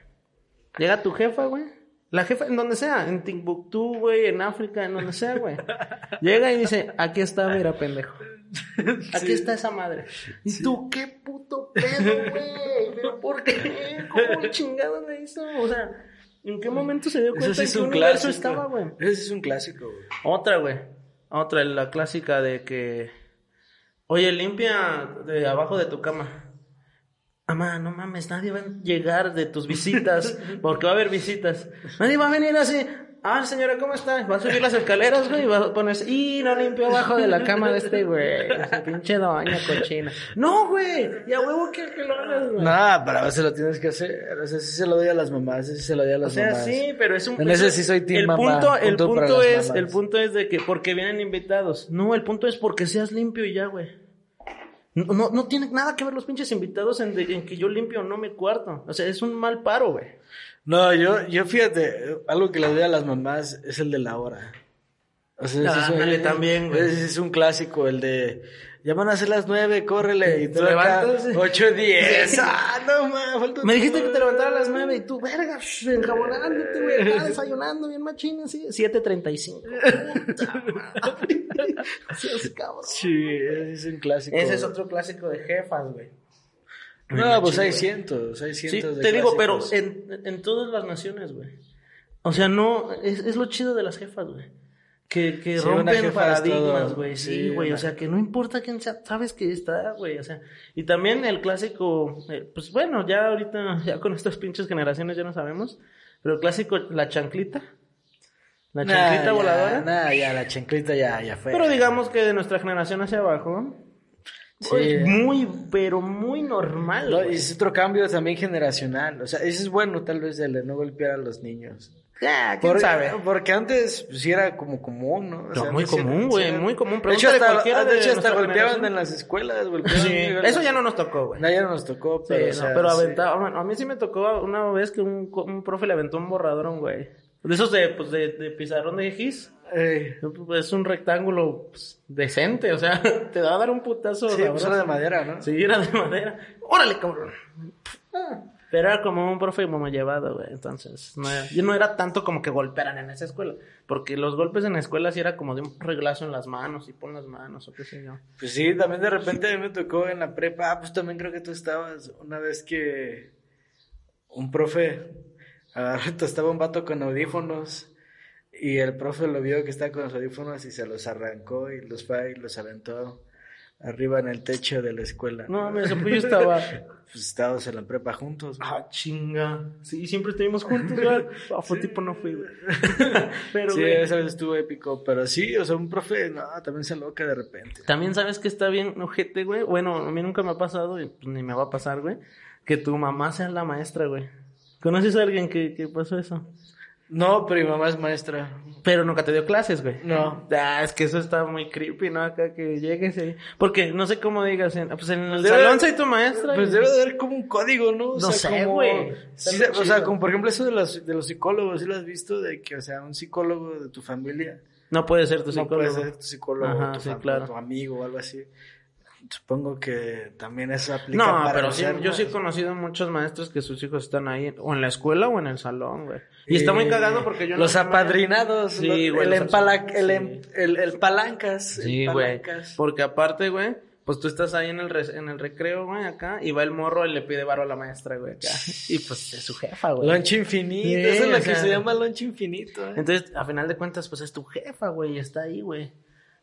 S2: Llega tu jefa, güey. La jefa, en donde sea, en Timbuktu, güey, en África, en donde sea, güey. Llega y dice, aquí está, mira, pendejo. *laughs* Aquí está esa madre. ¿Y tú qué puto pedo, güey? ¿Pero por qué? ¿Cómo chingado le hizo? O sea, ¿en qué momento se dio cuenta de que un universo estaba, güey?
S1: Ese es un clásico, güey.
S2: Otra, güey. Otra, la clásica de que... Oye, limpia de abajo de tu cama. Mamá, no mames, nadie va a llegar de tus visitas, *laughs* porque va a haber visitas. Nadie va a venir así. Ah, señora, ¿cómo está? Va a subir las escaleras, güey, y va a ponerse, y no limpió abajo de la cama de este, güey. Esa pinche doña cochina. No, güey, y a huevo que, que lo hagas, güey.
S1: No, para veces lo tienes que hacer. O sea, sí se lo doy a las mamás, sí se lo doy a las mamás.
S2: O sea, sí, pero es un...
S1: En ese sí soy team
S2: el
S1: mamá,
S2: Punto, el punto es, el punto es de que, porque vienen invitados. No, el punto es porque seas limpio y ya, güey. No, no, no tiene nada que ver los pinches invitados en, en que yo limpio o no mi cuarto. O sea, es un mal paro, güey.
S1: No, yo, yo fíjate, algo que le doy a las mamás es el de la hora.
S2: O sea, ah, es, también, güey.
S1: Ese es un clásico, el de ya van a ser las nueve, córrele. Y tú ¿Te levantas? Ocho, diez. Ah, no,
S2: ma, Me dijiste que te levantara a las nueve y tú, verga, enjabonándote, güey, acá desayunando bien machina, así. Siete treinta y cinco. *laughs* Puta madre. *laughs*
S1: Sí, ese es un clásico.
S2: Ese es otro clásico de jefas, güey.
S1: No, pues hay cientos, hay cientos
S2: sí, te digo, pero en, en todas las naciones, güey. O sea, no, es, es lo chido de las jefas, güey. Que, que rompen paradigmas, güey. Sí, güey. o sea, que no importa quién sea, sabes que está, güey. O sea, y también el clásico, eh, pues bueno, ya ahorita, *laughs* ya con estas pinches generaciones ya no sabemos. Pero el clásico, la chanclita. La chanclita voladora.
S1: Nah, ya, la chanclita ya, ya fue.
S2: Pero digamos que de nuestra generación hacia abajo, Sí. Muy, pero muy normal.
S1: y es otro cambio también generacional. O sea, eso es bueno, tal vez, de no golpear a los niños.
S2: Ya, quién sabe.
S1: Porque antes pues, sí era como común, ¿no?
S2: O sea, muy común, güey, muy común.
S1: De hecho, hasta, de hecho, hasta golpeaban en las escuelas.
S2: Sí, eso ya no nos tocó, güey.
S1: No, ya no nos tocó, pero.
S2: Sí, no, pero aventaba. a mí sí me tocó una vez que un, un profe le aventó un borrador a un güey. De esos de, pues, de, de pizarrón de gis. Eh, es un rectángulo pues, decente, o sea, *laughs* te va a dar un putazo.
S1: Sí, pues era de madera, ¿no?
S2: Sí, era de madera. ¡Órale, cabrón! Pero era como un profe como llevado, güey. Entonces, no era, yo no era tanto como que golpearan en esa escuela. Porque los golpes en la escuela sí era como de un reglazo en las manos y pon las manos o qué sé yo.
S1: Pues sí, también de repente a mí me tocó en la prepa. Ah, pues también creo que tú estabas una vez que un profe *laughs* estaba un vato con audífonos y el profe lo vio que estaba con los audífonos y se los arrancó y los fue y los aventó arriba en el techo de la escuela.
S2: No, me yo estaba. *laughs*
S1: Pues estábamos en la prepa juntos.
S2: Ah, chinga. Sí, siempre estuvimos juntos, güey. *laughs* Ah, fue tipo no fui, güey. *laughs*
S1: pero, sí, esa vez estuvo épico. Pero sí, o sea, un profe, no, también se loca de repente.
S2: También sabes que está bien, ojete, güey. Bueno, a mí nunca me ha pasado y pues, ni me va a pasar, güey. Que tu mamá sea la maestra, güey. ¿Conoces a alguien que, que pasó eso?
S1: No, pero mi mamá es maestra.
S2: Pero nunca te dio clases, güey.
S1: No.
S2: Ah, es que eso está muy creepy, ¿no? Acá que llegues ahí. Porque no sé cómo digas, pues en el salón soy tu maestra.
S1: Pues debe de haber como un código, ¿no?
S2: O no sé, güey.
S1: o sea, como por ejemplo eso de los, de los psicólogos, ¿sí lo has visto? De que, o sea, un psicólogo de tu familia.
S2: No puede ser tu psicólogo.
S1: No puede ser tu psicólogo, tu, sí, claro. tu amigo o algo así. Supongo que también eso aplica
S2: no, pero sí, yo sí he conocido muchos maestros que sus hijos están ahí, o en la escuela o en el salón, güey. Y está muy cagado porque yo
S1: Los apadrinados, sí, güey, el, em, el, el, palancas.
S2: Sí, güey. Porque aparte, güey, pues tú estás ahí en el, en el recreo, güey, acá, y va el morro y le pide barro a la maestra, güey, acá. *laughs* Y pues es su jefa, güey.
S1: Lonche infinito, eso es lo que se llama lonche infinito,
S2: eh. Entonces, a final de cuentas, pues es tu jefa, güey, y está ahí, güey.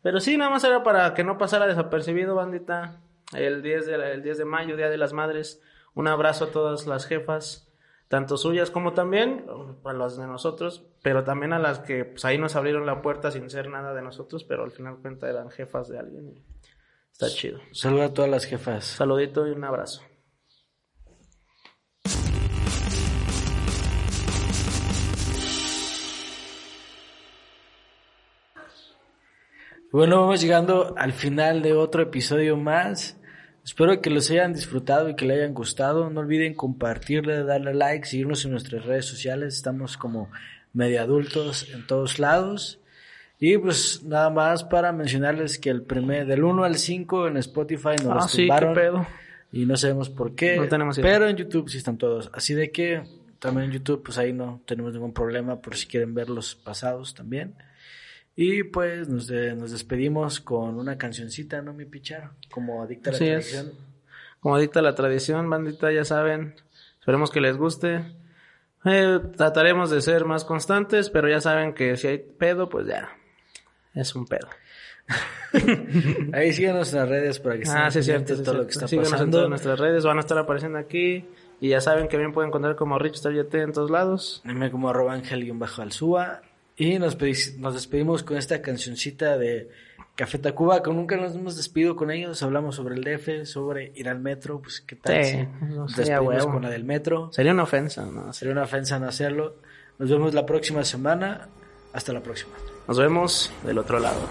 S2: Pero sí, nada más era para que no pasara desapercibido, bandita. El 10 de, el 10 de mayo, Día de las Madres. Un abrazo a todas las jefas, tanto suyas como también a las de nosotros, pero también a las que pues, ahí nos abrieron la puerta sin ser nada de nosotros, pero al final cuenta eran jefas de alguien. está chido.
S1: Saluda a todas las jefas.
S2: Saludito y un abrazo.
S1: Bueno, vamos llegando al final de otro episodio más. Espero que los hayan disfrutado y que les hayan gustado. No olviden compartirle, darle like, seguirnos en nuestras redes sociales. Estamos como medio adultos en todos lados. Y pues nada más para mencionarles que el primer, del 1 al 5 en Spotify nos
S2: ah, sí, qué pedo.
S1: Y no sabemos por qué.
S2: No tenemos
S1: idea. Pero en YouTube sí están todos. Así de que también en YouTube, pues ahí no tenemos ningún problema por si quieren ver los pasados también. Y pues nos, nos despedimos con una cancioncita, ¿no, mi pichar? Como adicta a la tradición.
S2: Como adicta a la tradición, bandita, ya saben. Esperemos que les guste. Eh, trataremos de ser más constantes, pero ya saben que si hay pedo, pues ya. Es un pedo. *laughs*
S1: Ahí síganos en las redes para que
S2: ah, sí, cierto, todo lo que está pasando. en nuestras redes, van a estar apareciendo aquí. Y ya saben que bien pueden encontrar como Rich en todos lados.
S1: Dime como arroba ángel-bajo suba y nos, nos despedimos con esta cancioncita de Café Tacuba, que nunca nos hemos despedido con ellos. Hablamos sobre el DF, sobre ir al metro, pues qué tal. Sí, nos despedimos con la del metro.
S2: Sería una ofensa, ¿no?
S1: Sería una ofensa no hacerlo. Nos vemos la próxima semana. Hasta la próxima.
S2: Nos vemos del otro lado.